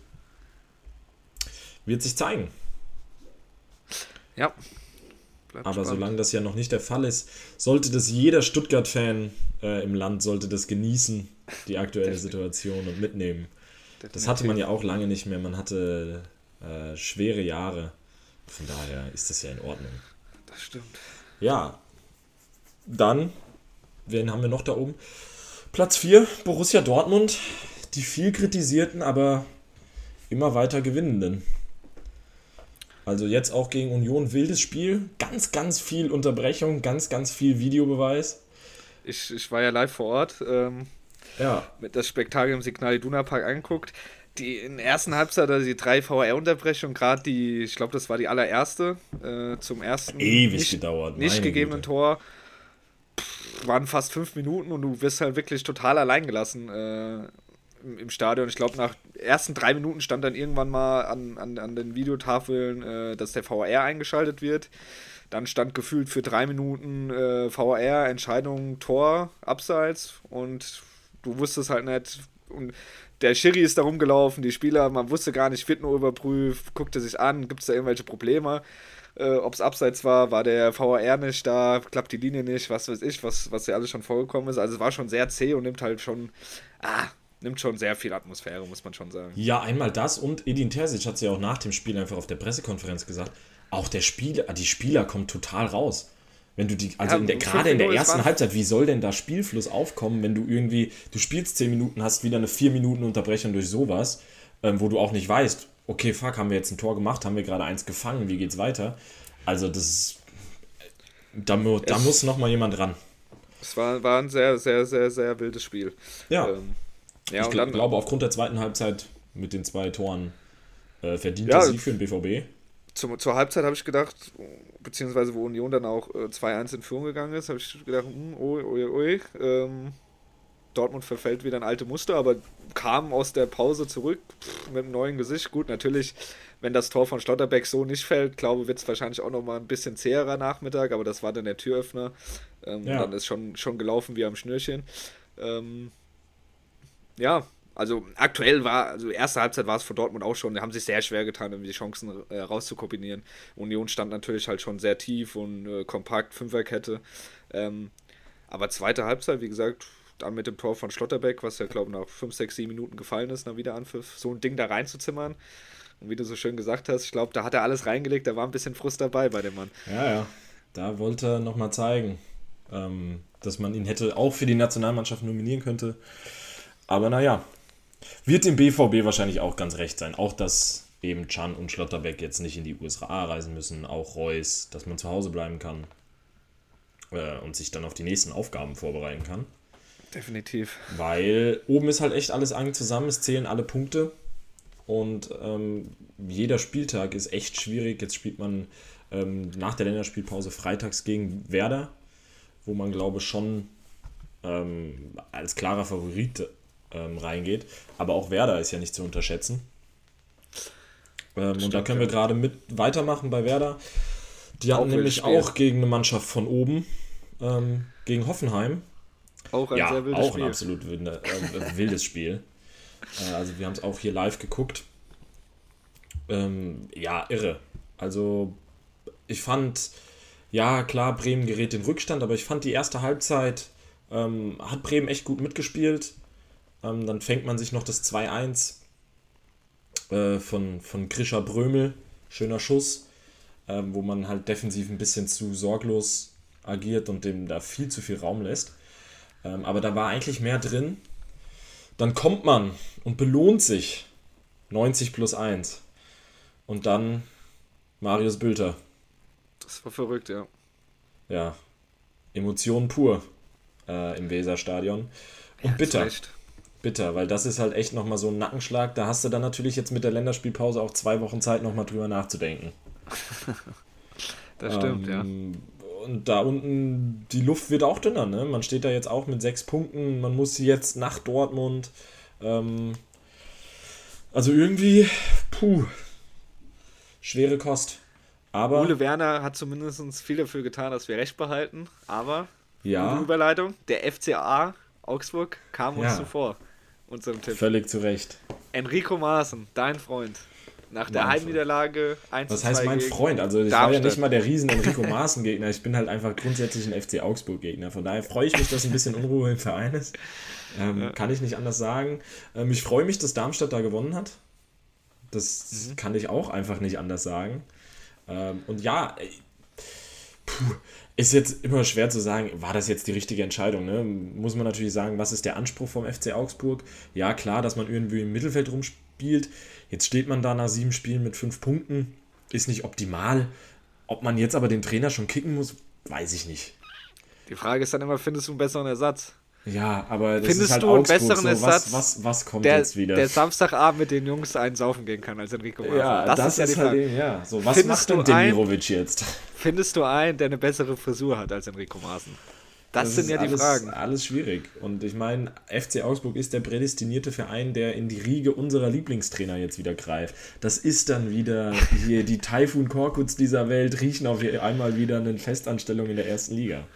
Wird sich zeigen. Ja. Bleibt Aber spannend. solange das ja noch nicht der Fall ist, sollte das jeder Stuttgart-Fan äh, im Land, sollte das genießen, die aktuelle Situation und mitnehmen. Das hatte man ja auch lange nicht mehr. Man hatte äh, schwere Jahre. Von daher ist das ja in Ordnung. Das stimmt. Ja, dann, wen haben wir noch da oben? Platz 4, Borussia Dortmund. Die viel kritisierten, aber immer weiter gewinnenden. Also jetzt auch gegen Union wildes Spiel. Ganz, ganz viel Unterbrechung, ganz, ganz viel Videobeweis. Ich, ich war ja live vor Ort, ähm, Ja, mit das Spektakel im Signal Iduna Park angeguckt. Die in der ersten Halbzeit, also die drei VR-Unterbrechungen, gerade die, ich glaube, das war die allererste, äh, zum ersten ewig nicht, gedauert. nicht gegebenen Güte. Tor, waren fast fünf Minuten und du wirst halt wirklich total allein gelassen äh, im, Stadion. Ich glaube, nach ersten drei Minuten stand dann irgendwann mal an, an, an den Videotafeln, äh, dass der VR eingeschaltet wird. Dann stand gefühlt für drei Minuten äh, VR, Entscheidung, Tor, Abseits und du wusstest halt nicht. Und der Schiri ist da rumgelaufen, die Spieler, man wusste gar nicht, wird nur überprüft, guckte sich an, gibt es da irgendwelche Probleme, äh, ob es Abseits war, war der VR nicht da, klappt die Linie nicht, was weiß ich, was, was ja alles schon vorgekommen ist. Also es war schon sehr zäh und nimmt halt schon, ah, nimmt schon sehr viel Atmosphäre, muss man schon sagen. Ja, einmal das und Edin Terzic hat es ja auch nach dem Spiel einfach auf der Pressekonferenz gesagt. Auch der Spieler, die Spieler kommen total raus. Wenn du die, also Ja, in der, gerade in der ersten Halbzeit, wie soll denn da Spielfluss aufkommen, wenn du irgendwie, du spielst 10 Minuten, hast wieder eine 4 Minuten Unterbrechung durch sowas, ähm, wo du auch nicht weißt, okay, fuck, haben wir jetzt ein Tor gemacht, haben wir gerade eins gefangen, wie geht's weiter? Also das ist, da, da Es- muss noch mal jemand ran. Es war, war ein sehr, sehr, sehr, sehr wildes Spiel. Ja, Ähm, ja, ich und gl dann, glaube aufgrund der zweiten Halbzeit mit den zwei Toren äh, verdienter Ja, Sieg für den BVB. zum, zur Halbzeit habe ich gedacht, beziehungsweise wo Union dann auch äh, 2-1 in Führung gegangen ist, habe ich gedacht, ui, ui, ui, ähm, Dortmund verfällt wieder ein alte Muster, aber kam aus der Pause zurück pff, mit einem neuen Gesicht. Gut, natürlich, wenn das Tor von Schlotterbeck so nicht fällt, glaube ich, wird es wahrscheinlich auch nochmal ein bisschen zäherer Nachmittag, aber das war dann der Türöffner. Ähm, ja. Dann ist schon, schon gelaufen wie am Schnürchen. Ähm, ja, also aktuell war, also erste Halbzeit war es für Dortmund auch schon, die haben sich sehr schwer getan, um die Chancen äh, rauszukombinieren. Union stand natürlich halt schon sehr tief und äh, kompakt, Fünferkette. Ähm, aber zweite Halbzeit, wie gesagt, dann mit dem Tor von Schlotterbeck, was ja, glaube ich, nach 5, 6, 7 Minuten gefallen ist, nach Wiederanpfiff, so ein Ding da reinzuzimmern. Und wie du so schön gesagt hast, ich glaube, da hat er alles reingelegt, da war ein bisschen Frust dabei bei dem Mann. Ja, ja. Da wollte er nochmal zeigen, ähm, dass man ihn hätte auch für die Nationalmannschaft nominieren könnte. Aber naja, wird dem BVB wahrscheinlich auch ganz recht sein. Auch, dass eben Chan und Schlotterbeck jetzt nicht in die USA reisen müssen, auch Reus, dass man zu Hause bleiben kann äh, und sich dann auf die nächsten Aufgaben vorbereiten kann. Definitiv. Weil oben ist halt echt alles eng zusammen, es zählen alle Punkte und ähm, jeder Spieltag ist echt schwierig. Jetzt spielt man ähm, nach der Länderspielpause freitags gegen Werder, wo man glaube schon ähm, als klarer Favorit ähm, reingeht. Aber auch Werder ist ja nicht zu unterschätzen. Ähm, und da können wir gerade mit weitermachen bei Werder. Die hatten nämlich auch gegen eine Mannschaft von oben, ähm, gegen Hoffenheim. Auch ein ja, sehr wildes auch Spiel. ein absolut wilde, äh, wildes Spiel. Äh, also wir haben es auch hier live geguckt. Ähm, ja, irre. Also ich fand, ja klar, Bremen gerät in Rückstand, aber ich fand die erste Halbzeit ähm, hat Bremen echt gut mitgespielt. Ähm, dann fängt man sich noch das 2-1 äh, von, von Grisha Brömel. Schöner Schuss ähm, wo man halt defensiv ein bisschen zu sorglos agiert und dem da viel zu viel Raum lässt. Ähm, aber da war eigentlich mehr drin. Dann kommt man und belohnt sich 90 plus 1. Und dann Marius Bülter. Das war verrückt, ja. Ja. Emotionen pur äh, im Weserstadion. Und ja, bitter. Bitter, weil das ist halt echt nochmal so ein Nackenschlag. Da hast du dann natürlich jetzt mit der Länderspielpause auch zwei Wochen Zeit, nochmal drüber nachzudenken. das stimmt, ähm, ja. Und da unten, die Luft wird auch dünner, ne? Man steht da jetzt auch mit sechs Punkten, man muss jetzt nach Dortmund. Ähm, also irgendwie, puh, schwere Kost. Aber Ole Werner hat zumindest viel dafür getan, dass wir recht behalten. Aber, ja. Überleitung, der FCA Augsburg kam uns ja. zuvor. Unserem Tipp. Völlig zu Recht. Enrico Maaßen, dein Freund. Nach der Heimniederlage 1 Was heißt mein Freund? Also ich Darmstadt. war ja nicht mal der riesen Enrico Maaßen Gegner. Ich bin halt einfach grundsätzlich ein FC Augsburg Gegner. Von daher freue ich mich, dass ein bisschen Unruhe im Verein ist. Ähm, ja. Kann ich nicht anders sagen. Ähm, ich freue mich, dass Darmstadt da gewonnen hat. Das mhm. kann ich auch einfach nicht anders sagen. Ähm, und ja, puh, ist jetzt immer schwer zu sagen, war das jetzt die richtige Entscheidung? Ne? Muss man natürlich sagen, was ist der Anspruch vom FC Augsburg? Ja, klar, dass man irgendwie im Mittelfeld rumspielt. Jetzt steht man da nach sieben Spielen mit fünf Punkten. Ist nicht optimal. Ob man jetzt aber den Trainer schon kicken muss, weiß ich nicht. Die Frage ist dann immer, findest du einen besseren Ersatz? Ja, aber das Findest ist halt du einen Augsburg, besseren so, Ersatz, was, was, was kommt der, jetzt wieder? Der Samstagabend mit den Jungs einen saufen gehen kann als Enrico Maaßen. Ja, das, das ist ja die Frage. Halt, ja. So, was Findest macht denn Demirovic jetzt? Findest du einen, der eine bessere Frisur hat als Enrico Maaßen? Das, das sind ja die alles, Fragen. Alles schwierig. Und ich meine, FC Augsburg ist der prädestinierte Verein, der in die Riege unserer Lieblingstrainer jetzt wieder greift. Das ist dann wieder hier die Taifun Korkuts dieser Welt riechen auf einmal wieder eine Festanstellung in der ersten Liga.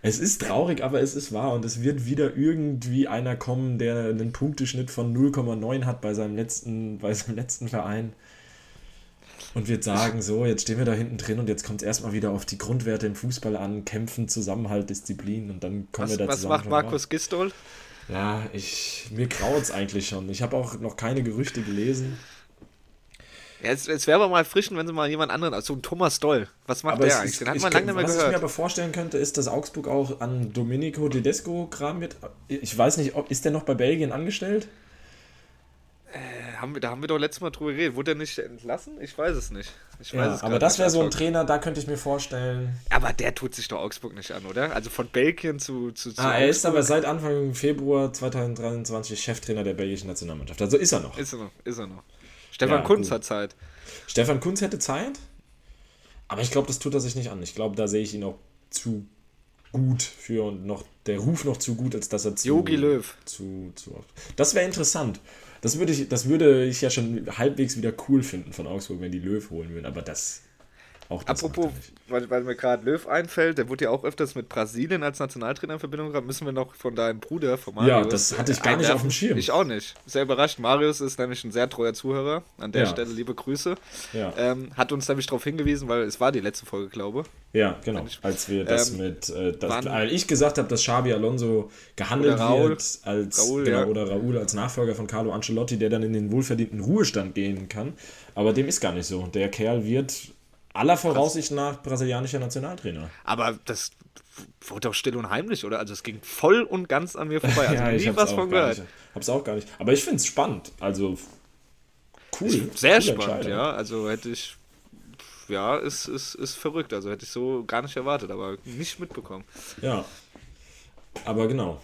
Es ist traurig, aber es ist wahr und es wird wieder irgendwie einer kommen, der einen Punkteschnitt von 0,9 hat bei seinem letzten, bei seinem letzten Verein und wird sagen, so, jetzt stehen wir da hinten drin und jetzt kommt es erstmal wieder auf die Grundwerte im Fußball an, Kämpfen, Zusammenhalt, Disziplin und dann kommen was, wir da was zusammen. Was macht Markus Gistol? Ja, ich, mir graut es eigentlich schon. Ich habe auch noch keine Gerüchte gelesen. Ja, es, es wäre aber mal frischen, wenn sie mal jemand anderen, also ein Thomas Doll. Was macht aber der eigentlich? Den hat man lange nicht mehr was gehört. Was ich mir aber vorstellen könnte, ist, dass Augsburg auch an Domenico Tedesco graben wird. Ich weiß nicht, ob, ist der noch bei Belgien angestellt? Äh, haben wir, da haben wir doch letztes Mal drüber geredet. Wurde er nicht entlassen? Ich weiß es nicht. Ich ja, es aber das wäre so ein Trainer, da könnte ich mir vorstellen. Aber der tut sich doch Augsburg nicht an, oder? Also von Belgien zu. zu, zu ah, er ist aber seit Anfang Februar 2023 Cheftrainer der belgischen Nationalmannschaft. Also ist er noch. Ist er noch, ist er noch. Stefan ja, Kunz gut. hat Zeit. Stefan Kunz hätte Zeit, aber ich glaube, das tut er sich nicht an. Ich glaube, da sehe ich ihn auch zu gut für und noch der Ruf noch zu gut, als dass er zu. Yogi Löw. Zu, zu oft. Das wäre interessant. Das würde ich, das würde ich ja schon halbwegs wieder cool finden von Augsburg, wenn die Löw holen würden, aber das Apropos, weil, weil, mir gerade Löw einfällt, der wurde ja auch öfters mit Brasilien als Nationaltrainer in Verbindung gehabt. Müssen wir noch von deinem Bruder, von Marius. Ja, das hatte ich gar nicht auf dem Schirm. Ich auch nicht. Sehr überrascht. Marius ist nämlich ein sehr treuer Zuhörer. An der ja. Stelle liebe Grüße. Ja. Ähm, hat uns nämlich darauf hingewiesen, weil es war die letzte Folge, glaube ich. Ja, genau. Als wir das ähm, mit, äh, das, als ich gesagt habe, dass Xabi Alonso gehandelt Raul, wird als Raul, genau, ja. oder Raul als Nachfolger von Carlo Ancelotti, der dann in den wohlverdienten Ruhestand gehen kann. Aber dem ist gar nicht so. Der Kerl wird aller Voraussicht nach brasilianischer Nationaltrainer. Aber das wurde doch still und heimlich, oder? Also es ging voll und ganz an mir vorbei. Also ja, ich nie was von gehört. Nicht, hab's auch gar nicht. Aber ich finde es spannend. Also cool. Sehr spannend, ja. Also hätte ich. Ja, ist, ist, ist verrückt. Also hätte ich so gar nicht erwartet, aber nicht mitbekommen. Ja. Aber genau.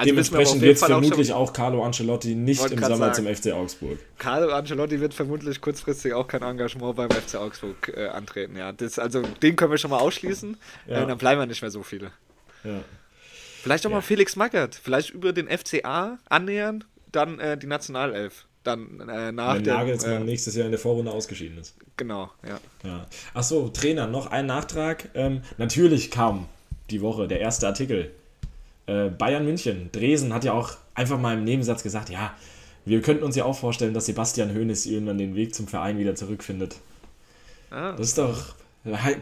Also Dementsprechend wird vermutlich auch, auch, Carlo Ancelotti nicht im Sommer sagen, zum FC Augsburg. Carlo Ancelotti wird vermutlich kurzfristig auch kein Engagement beim FC Augsburg äh, antreten. Ja, das, also den können wir schon mal ausschließen. Ja. Äh, dann bleiben wir nicht mehr so viele. Ja. Vielleicht auch ja. mal Felix Magath. Vielleicht über den FCA annähern, dann äh, die Nationalelf. Dann äh, nach Wenn Nagelsmann äh, nächstes Jahr in der Vorrunde ausgeschieden ist. Genau, ja. ja. Achso, Trainer, noch ein Nachtrag. Ähm, natürlich kam die Woche der erste Artikel Bayern München, Dresen hat ja auch einfach mal im Nebensatz gesagt, ja, wir könnten uns ja auch vorstellen, dass Sebastian Hoeneß irgendwann den Weg zum Verein wieder zurückfindet. Ah. Das ist doch,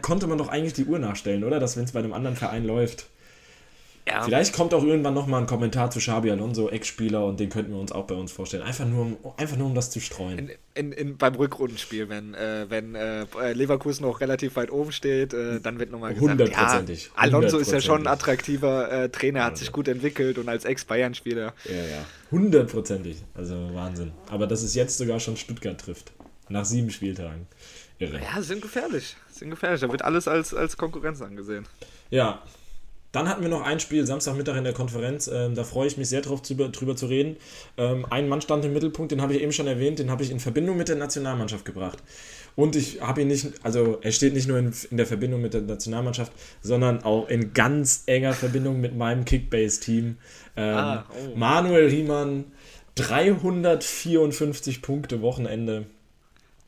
konnte man doch eigentlich die Uhr nachstellen, oder? Dass wenn es bei einem anderen Verein läuft. Ja. Vielleicht kommt auch irgendwann nochmal ein Kommentar zu Xabi Alonso, Ex-Spieler, und den könnten wir uns auch bei uns vorstellen. Einfach nur, um, einfach nur, um das zu streuen. In, in, in beim Rückrundenspiel, wenn, äh, wenn äh, Leverkusen noch relativ weit oben steht, äh, dann wird nochmal gesagt, Hundertprozentig. Ja, Alonso ist ja schon ein attraktiver äh, Trainer, hat sich gut entwickelt und als Ex-Bayern-Spieler. Ja, ja. Hundertprozentig. Also Wahnsinn. Aber dass es jetzt sogar schon Stuttgart trifft. Nach sieben Spieltagen. Irre. Ja, sind gefährlich. Sind gefährlich. Da wird alles als, als Konkurrenz angesehen. Ja, dann hatten wir noch ein Spiel Samstagmittag in der Konferenz. Ähm, da freue ich mich sehr drauf, drüber, drüber zu reden. Ähm, ein Mann stand im Mittelpunkt, den habe ich eben schon erwähnt, den habe ich in Verbindung mit der Nationalmannschaft gebracht. Und ich habe ihn nicht, also er steht nicht nur in, in der Verbindung mit der Nationalmannschaft, sondern auch in ganz enger Verbindung mit meinem Kickbase-Team. Ähm, ah, oh. Manuel Riemann, 354 Punkte Wochenende.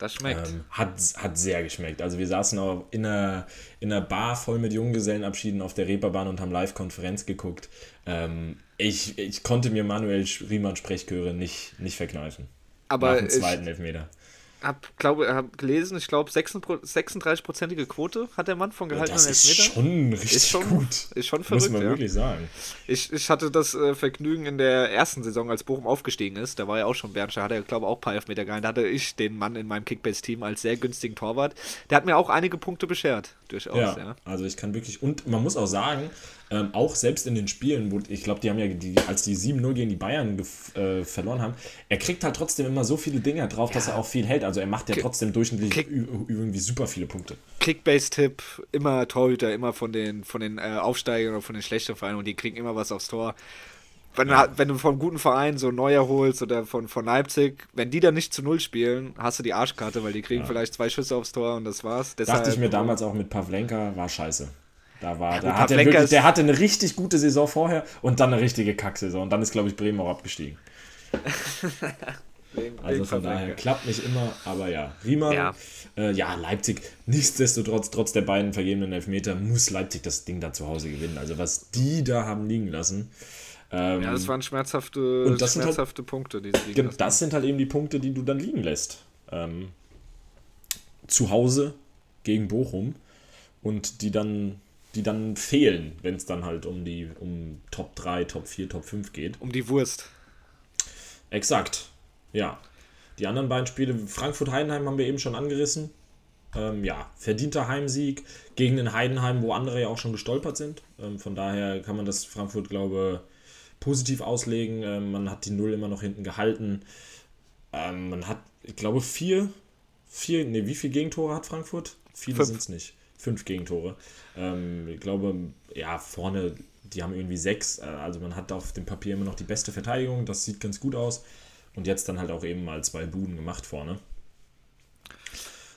Das schmeckt. Ähm, hat, hat sehr geschmeckt. Also wir saßen auch in einer, in einer Bar voll mit Junggesellenabschieden auf der Reeperbahn und haben Live-Konferenz geguckt. Ähm, ich, ich konnte mir Manuel Riemann Sprechchöre nicht, nicht verkneifen. Aber Nach dem zweiten Elfmeter hab, glaube, hab gelesen, ich glaube 36-prozentige Quote hat der Mann von gehaltenen ja, das ist schon richtig ist schon, gut. Ist schon verrückt, Muss man ja. wirklich sagen. Ich, ich hatte das äh, Vergnügen in der ersten Saison, als Bochum aufgestiegen ist, da war ja auch schon Bernstein, hat er glaube auch ein paar Elfmeter gehalten, da hatte ich den Mann in meinem Kickbase-Team als sehr günstigen Torwart. Der hat mir auch einige Punkte beschert, durchaus. Ja, ja. also ich kann wirklich, und man muss auch sagen, ähm, auch selbst in den Spielen, wo ich glaube, die haben ja, die, als die 7-0 gegen die Bayern äh, verloren haben, er kriegt halt trotzdem immer so viele Dinge drauf, ja. dass er auch viel hält. Also er macht ja trotzdem durchschnittlich Kick irgendwie super viele Punkte. Kickbase-Tipp, immer Torhüter, immer von den, von den äh, Aufsteigern oder von den schlechten Vereinen und die kriegen immer was aufs Tor. Wenn, ja. wenn du vom guten Verein so Neuer holst oder von, von Leipzig, wenn die dann nicht zu Null spielen, hast du die Arschkarte, weil die kriegen ja. vielleicht zwei Schüsse aufs Tor und das war's. Deshalb, Dachte ich mir damals auch mit Pavlenka, war scheiße. Da war, ja, da hat er wirklich, der hatte eine richtig gute Saison vorher und dann eine richtige Kacksaison. Und dann ist, glaube ich, Bremen auch abgestiegen. also von daher klappt nicht immer, aber ja. Riemann, ja. Äh, ja, Leipzig, nichtsdestotrotz, trotz der beiden vergebenen Elfmeter, muss Leipzig das Ding da zu Hause gewinnen. Also was die da haben liegen lassen. Ähm, ja, das waren schmerzhafte, und das schmerzhafte halt, Punkte, die sie liegen lassen. Das sind halt eben die Punkte, die du dann liegen lässt. Ähm, zu Hause gegen Bochum und die dann die dann fehlen, wenn es dann halt um die um Top 3, Top 4, Top 5 geht. Um die Wurst. Exakt. Ja. Die anderen beiden Spiele, Frankfurt-Heidenheim haben wir eben schon angerissen. Ähm, ja, verdienter Heimsieg gegen den Heidenheim, wo andere ja auch schon gestolpert sind. Ähm, von daher kann man das Frankfurt, glaube positiv auslegen. Ähm, man hat die Null immer noch hinten gehalten. Ähm, man hat, ich glaube, vier, vier, ne, wie viele Gegentore hat Frankfurt? Viele sind es nicht fünf Gegentore. Ähm, ich glaube, ja, vorne, die haben irgendwie sechs. Äh, also man hat auf dem Papier immer noch die beste Verteidigung. Das sieht ganz gut aus. Und jetzt dann halt auch eben mal zwei Buden gemacht vorne.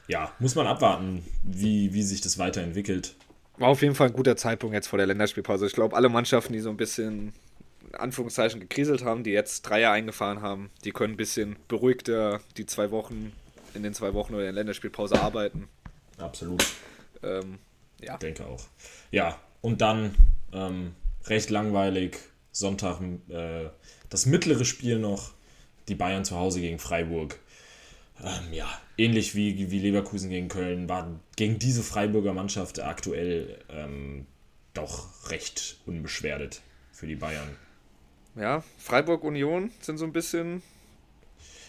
Ja, muss man abwarten, wie, wie sich das weiterentwickelt. war auf jeden Fall ein guter Zeitpunkt jetzt vor der Länderspielpause. Ich glaube, alle Mannschaften, die so ein bisschen in Anführungszeichen gekriselt haben, die jetzt Dreier eingefahren haben, die können ein bisschen beruhigter die zwei Wochen, in den zwei Wochen oder in der Länderspielpause arbeiten. Absolut. Ähm, ja. Ich denke auch. Ja, und dann ähm, recht langweilig, Sonntag äh, das mittlere Spiel noch, die Bayern zu Hause gegen Freiburg. Ähm, ja, ähnlich wie, wie Leverkusen gegen Köln, war gegen diese Freiburger Mannschaft aktuell ähm, doch recht unbeschwerdet für die Bayern. Ja, Freiburg Union sind so ein bisschen.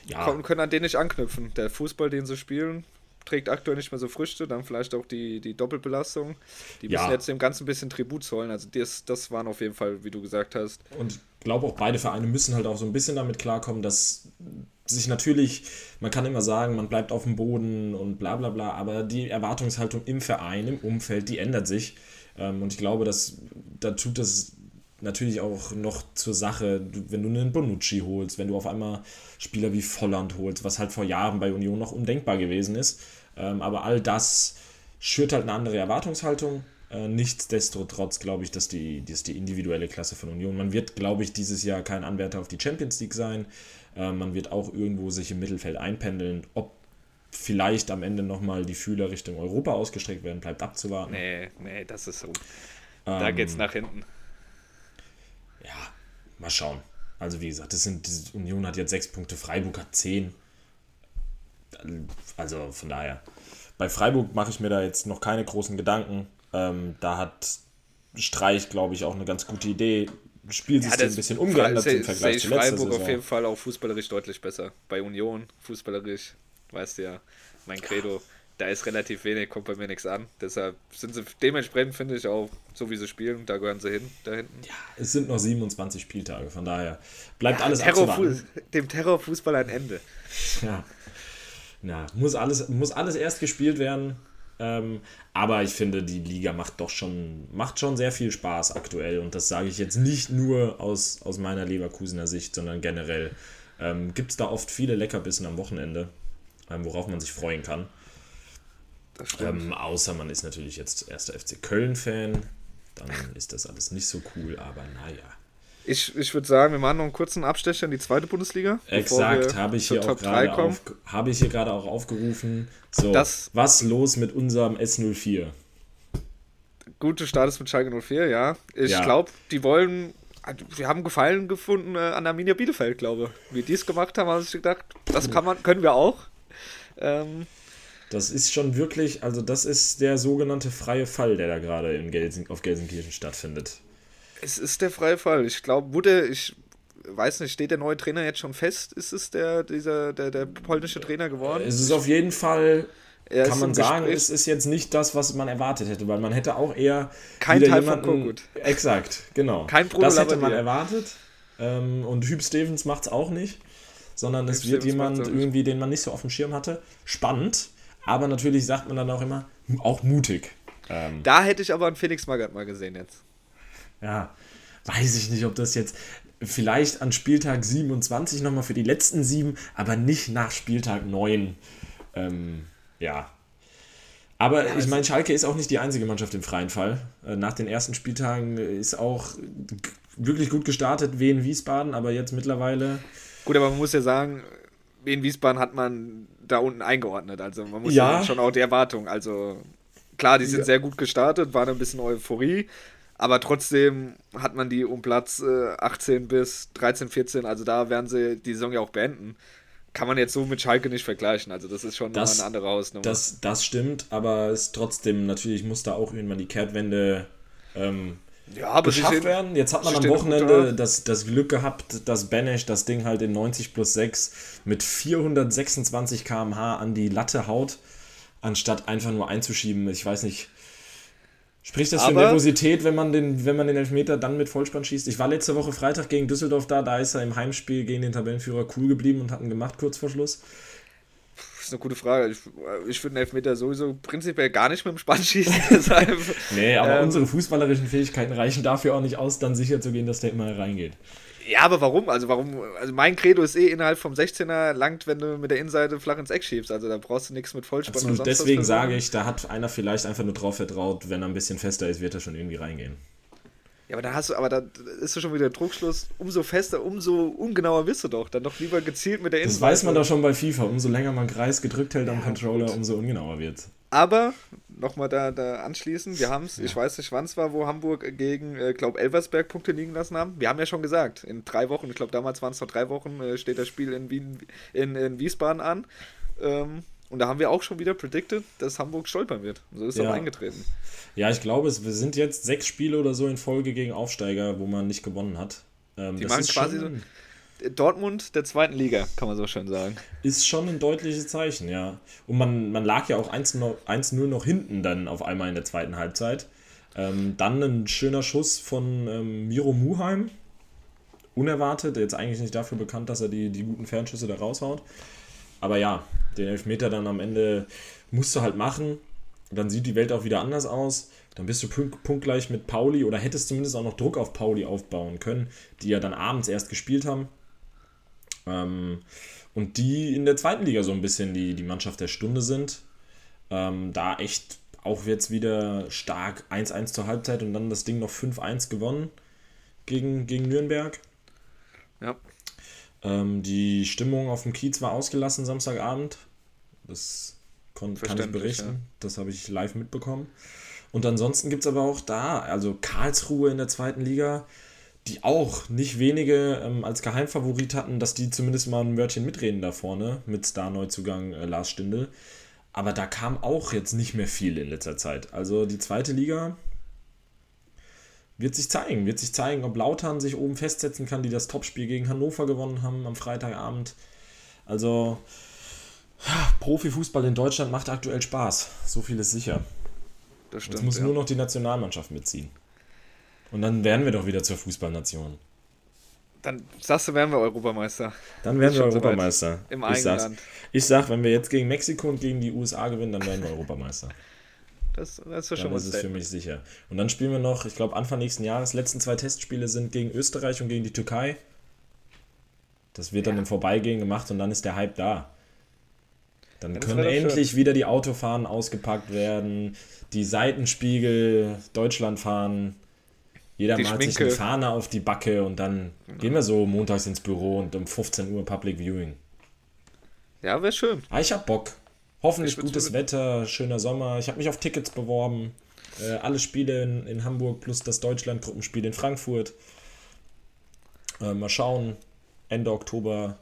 Ja. Können an den nicht anknüpfen. Der Fußball, den sie spielen, trägt aktuell nicht mehr so Früchte. Dann vielleicht auch die, die Doppelbelastung. Die müssen ja. jetzt dem Ganzen ein bisschen Tribut zollen. Also das, das waren auf jeden Fall, wie du gesagt hast. Und ich glaube auch, beide Vereine müssen halt auch so ein bisschen damit klarkommen, dass sich natürlich, man kann immer sagen, man bleibt auf dem Boden und bla bla bla, aber die Erwartungshaltung im Verein, im Umfeld, die ändert sich. Ähm, und ich glaube, dass da tut das natürlich auch noch zur Sache, wenn du einen Bonucci holst, wenn du auf einmal Spieler wie Volland holst, was halt vor Jahren bei Union noch undenkbar gewesen ist. Ähm, aber all das schürt halt eine andere Erwartungshaltung. Äh, nichtsdestotrotz glaube ich, dass die, dass die individuelle Klasse von Union, man wird, glaube ich, dieses Jahr kein Anwärter auf die Champions League sein. Äh, man wird auch irgendwo sich im Mittelfeld einpendeln. Ob vielleicht am Ende nochmal die Fühler Richtung Europa ausgestreckt werden, bleibt abzuwarten. Nee, nee, das ist so. Da ähm, geht's nach hinten. Ja, mal schauen. Also wie gesagt, das sind, die Union hat jetzt sechs Punkte, Freiburg hat zehn. Also von daher. Bei Freiburg mache ich mir da jetzt noch keine großen Gedanken. Ähm, da hat Streich, glaube ich, auch eine ganz gute Idee. Spielsystem ja, ein bisschen umgeändert im Vergleich zu letzter Freiburg Saison. auf jeden Fall auch fußballerisch deutlich besser. Bei Union fußballerisch, weißt du ja, mein Credo, da ist relativ wenig, kommt bei mir nichts an. Deshalb sind sie dementsprechend, finde ich, auch so wie sie spielen, da gehören sie hin, da hinten. Ja, es sind noch 27 Spieltage, von daher bleibt ja, alles Terror Dem Terrorfußball ein Ende. Ja. Na, muss alles, muss alles erst gespielt werden. Ähm, aber ich finde, die Liga macht doch schon, macht schon sehr viel Spaß aktuell. Und das sage ich jetzt nicht nur aus, aus meiner Leverkusener Sicht, sondern generell. Ähm, Gibt es da oft viele Leckerbissen am Wochenende, ähm, worauf man sich freuen kann. Ähm, außer man ist natürlich jetzt erster FC Köln-Fan. Dann ist das alles nicht so cool, aber naja. Ich, ich würde sagen, wir machen noch einen kurzen Abstecher in die zweite Bundesliga. Exakt, habe ich, hier auch gerade auf, hab ich hier gerade auch aufgerufen. So, das, was los mit unserem S04? Gute Start ist mit Schalke 04, ja. Ich ja. glaube, die wollen, wir haben Gefallen gefunden äh, an Arminia Bielefeld, glaube ich. Wie die es gemacht haben, habe ich gedacht, das kann man, können wir auch. Ähm, das ist schon wirklich, also das ist der sogenannte freie Fall, der da gerade in Gelsen, auf Gelsenkirchen stattfindet. Es ist der freie Fall. Ich glaube, wurde, ich weiß nicht, steht der neue Trainer jetzt schon fest? Ist es der, dieser, der, der polnische Trainer geworden? Es ist auf jeden Fall, er kann man sagen, Gespräch. es ist jetzt nicht das, was man erwartet hätte, weil man hätte auch eher. Kein Teil jemanden, von Kokut. Exakt, genau. Kein Problem. Das hätte man erwartet. Ähm, und Hüb Stevens macht es auch nicht, sondern Hüb es wird Stevens jemand irgendwie, den man nicht so auf dem Schirm hatte. Spannend, aber natürlich sagt man dann auch immer, auch mutig. Ähm, da hätte ich aber einen Felix Magath mal gesehen jetzt ja, weiß ich nicht, ob das jetzt vielleicht an Spieltag 27 nochmal für die letzten sieben, aber nicht nach Spieltag 9. Ähm, ja. Aber ja, ich meine, Schalke ist auch nicht die einzige Mannschaft im freien Fall. Äh, nach den ersten Spieltagen ist auch wirklich gut gestartet, Wien Wiesbaden, aber jetzt mittlerweile. Gut, aber man muss ja sagen, Wien Wiesbaden hat man da unten eingeordnet. Also man muss ja, schon auch die Erwartung. Also klar, die sind ja. sehr gut gestartet, war ein bisschen Euphorie, aber trotzdem hat man die um Platz äh, 18 bis 13, 14, also da werden sie die Saison ja auch beenden. Kann man jetzt so mit Schalke nicht vergleichen. Also das ist schon das, eine andere Hausnummer. Das, das stimmt, aber es trotzdem, natürlich muss da auch irgendwann die Kehrtwende ähm, ja, aber geschafft werden. Jetzt hat man am Wochenende das, das Glück gehabt, dass Benesch das Ding halt in 90 plus 6 mit 426 km/h an die Latte haut, anstatt einfach nur einzuschieben. Ich weiß nicht, Spricht das für Aber, Nervosität, wenn man, den, wenn man den Elfmeter dann mit Vollspann schießt? Ich war letzte Woche Freitag gegen Düsseldorf da, da ist er im Heimspiel gegen den Tabellenführer cool geblieben und hat ihn gemacht kurz vor Schluss. Das ist eine gute Frage. Ich, ich würde einen Elfmeter sowieso prinzipiell gar nicht mit dem Spann schießen. Nee, aber ähm, unsere fußballerischen Fähigkeiten reichen dafür auch nicht aus, dann sicher zu gehen, dass der immer reingeht. Ja, aber warum? Also warum? Also mein Credo ist eh innerhalb vom 16er langt, wenn du mit der Innenseite flach ins Eck schiebst. Also da brauchst du nichts mit Vollspann. Absolut, deswegen sage ich, da hat einer vielleicht einfach nur drauf vertraut, wenn er ein bisschen fester ist, wird er schon irgendwie reingehen. Ja, aber da hast du, aber da ist du schon wieder Druckschluss. Umso fester, umso ungenauer wirst du doch. Dann doch lieber gezielt mit der Innenseite. Das weiß man doch schon bei FIFA. Umso länger man Kreis gedrückt hält am Controller, umso ungenauer wird Aber nochmal da, da anschließen. Wir haben es, ja. ich weiß nicht, wann es war, wo Hamburg gegen, äh, glaube Elversberg Punkte liegen lassen haben. Wir haben ja schon gesagt, in drei Wochen, ich glaube damals waren es noch drei Wochen, äh, steht das Spiel in, Wien, in, in Wiesbaden an. Ähm, und da haben wir auch schon wieder predicted, dass Hamburg stolpern wird. So ist ja. auch eingetreten. Ja, ich glaube, es wir sind jetzt sechs Spiele oder so in Folge gegen Aufsteiger, wo man nicht gewonnen hat. Ähm, Die machen quasi so Dortmund der zweiten Liga, kann man so schön sagen. Ist schon ein deutliches Zeichen, ja. Und man, man lag ja auch 1-0 noch hinten dann auf einmal in der zweiten Halbzeit. Ähm, dann ein schöner Schuss von ähm, Miro Muheim. Unerwartet, jetzt eigentlich nicht dafür bekannt, dass er die, die guten Fernschüsse da raushaut. Aber ja, den Elfmeter dann am Ende musst du halt machen. Dann sieht die Welt auch wieder anders aus. Dann bist du punktgleich mit Pauli oder hättest zumindest auch noch Druck auf Pauli aufbauen können, die ja dann abends erst gespielt haben. Ähm, und die in der zweiten Liga so ein bisschen die, die Mannschaft der Stunde sind. Ähm, da echt auch jetzt wieder stark 1-1 zur Halbzeit und dann das Ding noch 5-1 gewonnen gegen, gegen Nürnberg. Ja. Ähm, die Stimmung auf dem Kiez war ausgelassen Samstagabend. Das kann ich berichten. Ja. Das habe ich live mitbekommen. Und ansonsten gibt es aber auch da, also Karlsruhe in der zweiten Liga, die auch nicht wenige ähm, als Geheimfavorit hatten, dass die zumindest mal ein Wörtchen mitreden da vorne mit Star-Neuzugang äh, Lars Stindl. Aber da kam auch jetzt nicht mehr viel in letzter Zeit. Also die zweite Liga wird sich zeigen, wird sich zeigen, ob Lautern sich oben festsetzen kann, die das Topspiel gegen Hannover gewonnen haben am Freitagabend. Also Profifußball in Deutschland macht aktuell Spaß. So viel ist sicher. Das stimmt. Jetzt muss ja. nur noch die Nationalmannschaft mitziehen. Und dann werden wir doch wieder zur Fußballnation. Dann sagst du, werden wir Europameister. Dann werden wir Europameister. Im eigenen Land. Ich sag, wenn wir jetzt gegen Mexiko und gegen die USA gewinnen, dann werden wir Europameister. Das, das ist schon mal Das ist für mich sicher. Und dann spielen wir noch, ich glaube, Anfang nächsten Jahres, letzten zwei Testspiele sind gegen Österreich und gegen die Türkei. Das wird ja. dann im Vorbeigehen gemacht und dann ist der Hype da. Dann ja, können endlich schön. wieder die Autofahnen ausgepackt werden, die Seitenspiegel Deutschland fahren. Jeder die malt Schminke. sich eine Fahne auf die Backe und dann genau. gehen wir so montags ins Büro und um 15 Uhr Public Viewing. Ja, wäre schön. Ah, ich hab Bock. Hoffentlich gutes Wetter, schöner Sommer. Ich habe mich auf Tickets beworben. Äh, alle Spiele in, in, Hamburg plus das Deutschland-Gruppenspiel in Frankfurt. Äh, mal schauen. Ende Oktober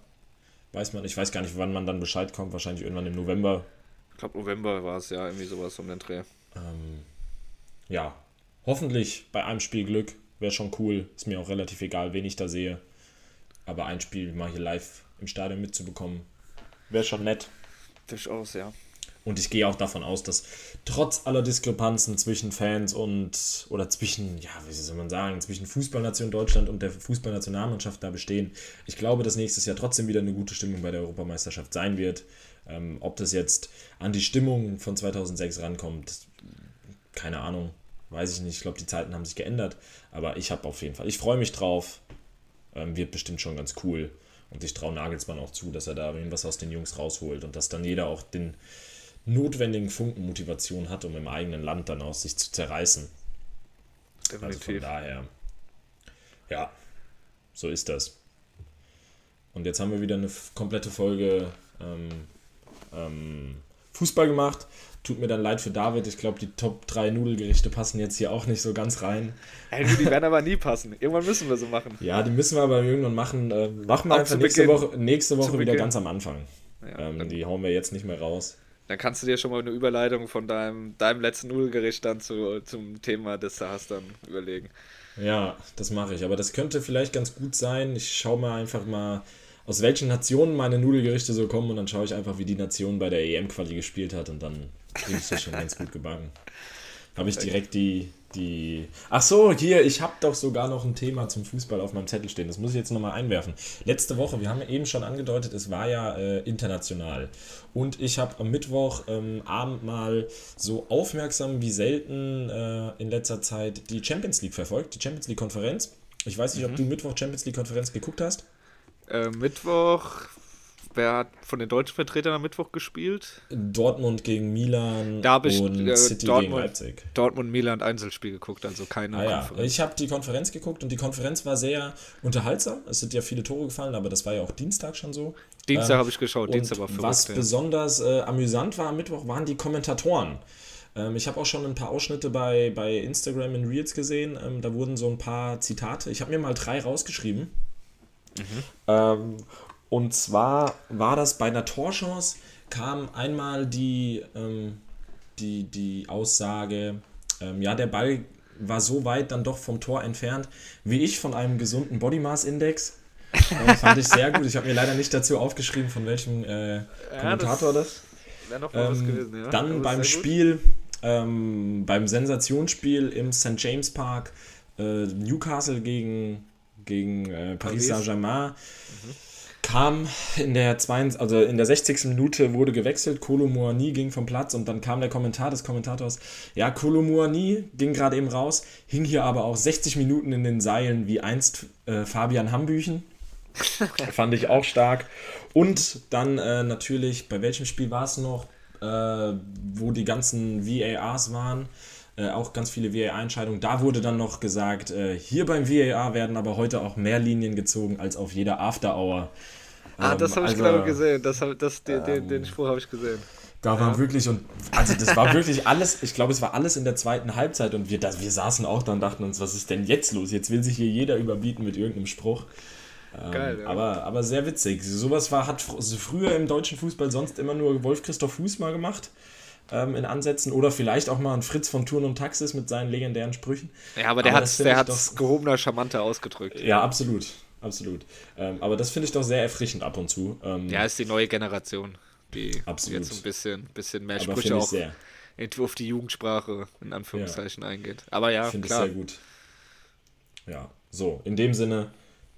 weiß man. Ich weiß gar nicht, wann man dann Bescheid kommt. Wahrscheinlich irgendwann im November. Ich glaube, November war es ja irgendwie sowas um den Dreh. Ähm, ja, hoffentlich bei einem Spiel Glück. Wäre schon cool. Ist mir auch relativ egal, wen ich da sehe. Aber ein Spiel mal hier live im Stadion mitzubekommen, wäre schon nett. Durchaus, ja. Und ich gehe auch davon aus, dass trotz aller Diskrepanzen zwischen Fans und, oder zwischen, ja, wie soll man sagen, zwischen Fußballnation Deutschland und der Fußballnationalmannschaft da bestehen, ich glaube, dass nächstes Jahr trotzdem wieder eine gute Stimmung bei der Europameisterschaft sein wird. Ähm, ob das jetzt an die Stimmung von 2006 rankommt, keine Ahnung, weiß ich nicht. Ich glaube, die Zeiten haben sich geändert, aber ich habe auf jeden Fall, ich freue mich drauf. Ähm, wird bestimmt schon ganz cool. Und ich traue Nagelsmann auch zu, dass er da irgendwas aus den Jungs rausholt und dass dann jeder auch den notwendigen Funken Motivation hat, um im eigenen Land dann aus sich zu zerreißen. Definitiv. Also von daher, ja, so ist das. Und jetzt haben wir wieder eine komplette Folge ähm, ähm, Fußball gemacht. Tut mir dann leid für David. Ich glaube, die Top 3 Nudelgerichte passen jetzt hier auch nicht so ganz rein. Hey, die werden aber nie passen. Irgendwann müssen wir so machen. Ja, die müssen wir aber irgendwann machen. Äh, machen wir einfach nächste Woche, nächste Woche wieder ganz am Anfang. Ja, ähm, die hauen wir jetzt nicht mehr raus. Dann kannst du dir schon mal eine Überleitung von deinem, deinem letzten Nudelgericht dann zu, zum Thema des Tages dann überlegen. Ja, das mache ich. Aber das könnte vielleicht ganz gut sein. Ich schaue mal einfach mal aus welchen Nationen meine Nudelgerichte so kommen und dann schaue ich einfach, wie die Nation bei der EM-Quali gespielt hat und dann kriege ich das schon ganz gut gebacken. Habe ich direkt die, die. Ach so, hier, ich habe doch sogar noch ein Thema zum Fußball auf meinem Zettel stehen. Das muss ich jetzt nochmal einwerfen. Letzte Woche, wir haben eben schon angedeutet, es war ja äh, international. Und ich habe am Mittwoch ähm, Abend mal so aufmerksam wie selten äh, in letzter Zeit die Champions League verfolgt, die Champions League-Konferenz. Ich weiß nicht, ob du Mittwoch Champions League Konferenz geguckt hast. Äh, Mittwoch, wer hat von den deutschen Vertretern am Mittwoch gespielt? Dortmund gegen Milan Da ich und äh, City gegen Dortmund, Leipzig. Dortmund Milan Einzelspiel geguckt, also keine Ah ja, Konferenz. ich habe die Konferenz geguckt und die Konferenz war sehr unterhaltsam. Es sind ja viele Tore gefallen, aber das war ja auch Dienstag schon so. Dienstag Ähm, habe ich geschaut, Dienstag war verrückt. was ja. besonders äh, amüsant war am Mittwoch, waren die Kommentatoren. Ähm, ich habe auch schon ein paar Ausschnitte bei, bei Instagram in Reels gesehen. Ähm, da wurden so ein paar Zitate. Ich habe mir mal drei rausgeschrieben. Ähm, und zwar war das bei einer Torchance, kam einmal die, ähm, die, die Aussage, ähm, ja, der Ball war so weit dann doch vom Tor entfernt, wie ich von einem gesunden Body Mass Index. Ähm, fand ich sehr gut. Ich habe mir leider nicht dazu aufgeschrieben, von welchem äh, Kommentator das. Noch mal was Ähm, gewesen, ja. Dann beim. Spiel, ähm, beim Sensationsspiel im St. James Park, äh, Newcastle gegen, gegen äh, Paris Paris. Saint-Germain, kam in der, 22, also in der 60. Minute wurde gewechselt, Kolo Muani ging vom Platz und dann kam der Kommentar des Kommentators, ja, Kolo Muani ging gerade eben raus, hing hier aber auch 60 Minuten in den Seilen wie einst äh, Fabian Hambüchen. Fand ich auch stark. Und dann äh, natürlich, bei welchem Spiel war es noch, äh, wo die ganzen VARs waren, äh, auch ganz viele VAR-Entscheidungen. Da wurde dann noch gesagt, äh, hier beim VAR werden aber heute auch mehr Linien gezogen als auf jeder After-Hour. Ah, das Ähm, habe ich also, genau gesehen. Das das, den, den, den Spruch habe ich gesehen. Da war wirklich, und also das war wirklich alles, ich glaube, es war alles in der zweiten Halbzeit und wir, das, wir saßen auch da und dachten uns, was ist denn jetzt los? Jetzt will sich hier jeder überbieten mit irgendeinem Spruch. Ähm, Geil, ja. aber, aber sehr witzig. Sowas war, hat fr- früher im deutschen Fußball sonst immer nur Wolf-Christoph Fuß mal gemacht. Ähm, in Ansätzen oder vielleicht auch mal ein Fritz von Turn und Taxis mit seinen legendären Sprüchen. Ja, aber der hat es gehobener, charmanter ausgedrückt. Ja, absolut. Absolut. Ähm, aber das finde ich doch sehr erfrischend ab und zu. Ähm, Ja, ist die neue Generation, die Absolut. jetzt so ein bisschen, bisschen mehr aber Sprüche auch sehr. auf die Jugendsprache in Anführungszeichen eingeht. Aber ja, Finde ich sehr gut. Ja, so, in dem Sinne,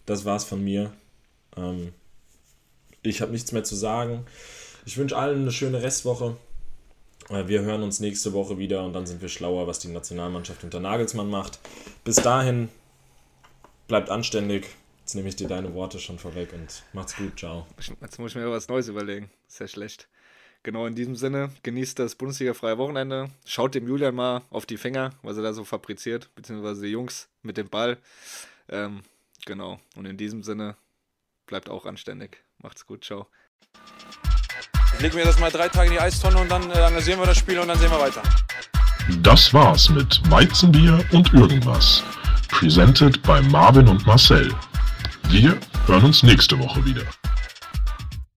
das war's von mir. Ähm, ich habe nichts mehr zu sagen. Ich wünsche allen eine schöne Restwoche. Äh, Wir hören uns nächste Woche wieder und dann sind wir schlauer, was die Nationalmannschaft unter Nagelsmann macht. Bis dahin, bleibt anständig. Jetzt nehme ich dir deine Worte schon vorweg und macht's gut. Ciao. Jetzt muss ich mir was Neues überlegen. Ist ja schlecht. Genau in diesem Sinne, genießt das Bundesliga-freie Wochenende. Schaut dem Julian mal auf die Finger, was er da so fabriziert, beziehungsweise die Jungs mit dem Ball. Ähm, genau. Und in diesem Sinne, bleibt auch anständig. Macht's gut, ciao. Ich leg mir das mal drei Tage in die Eistonne und dann äh, analysieren wir das Spiel und dann sehen wir weiter. Das war's mit Weizenbier und irgendwas. Presented bei Marvin und Marcel. Wir hören uns nächste Woche wieder.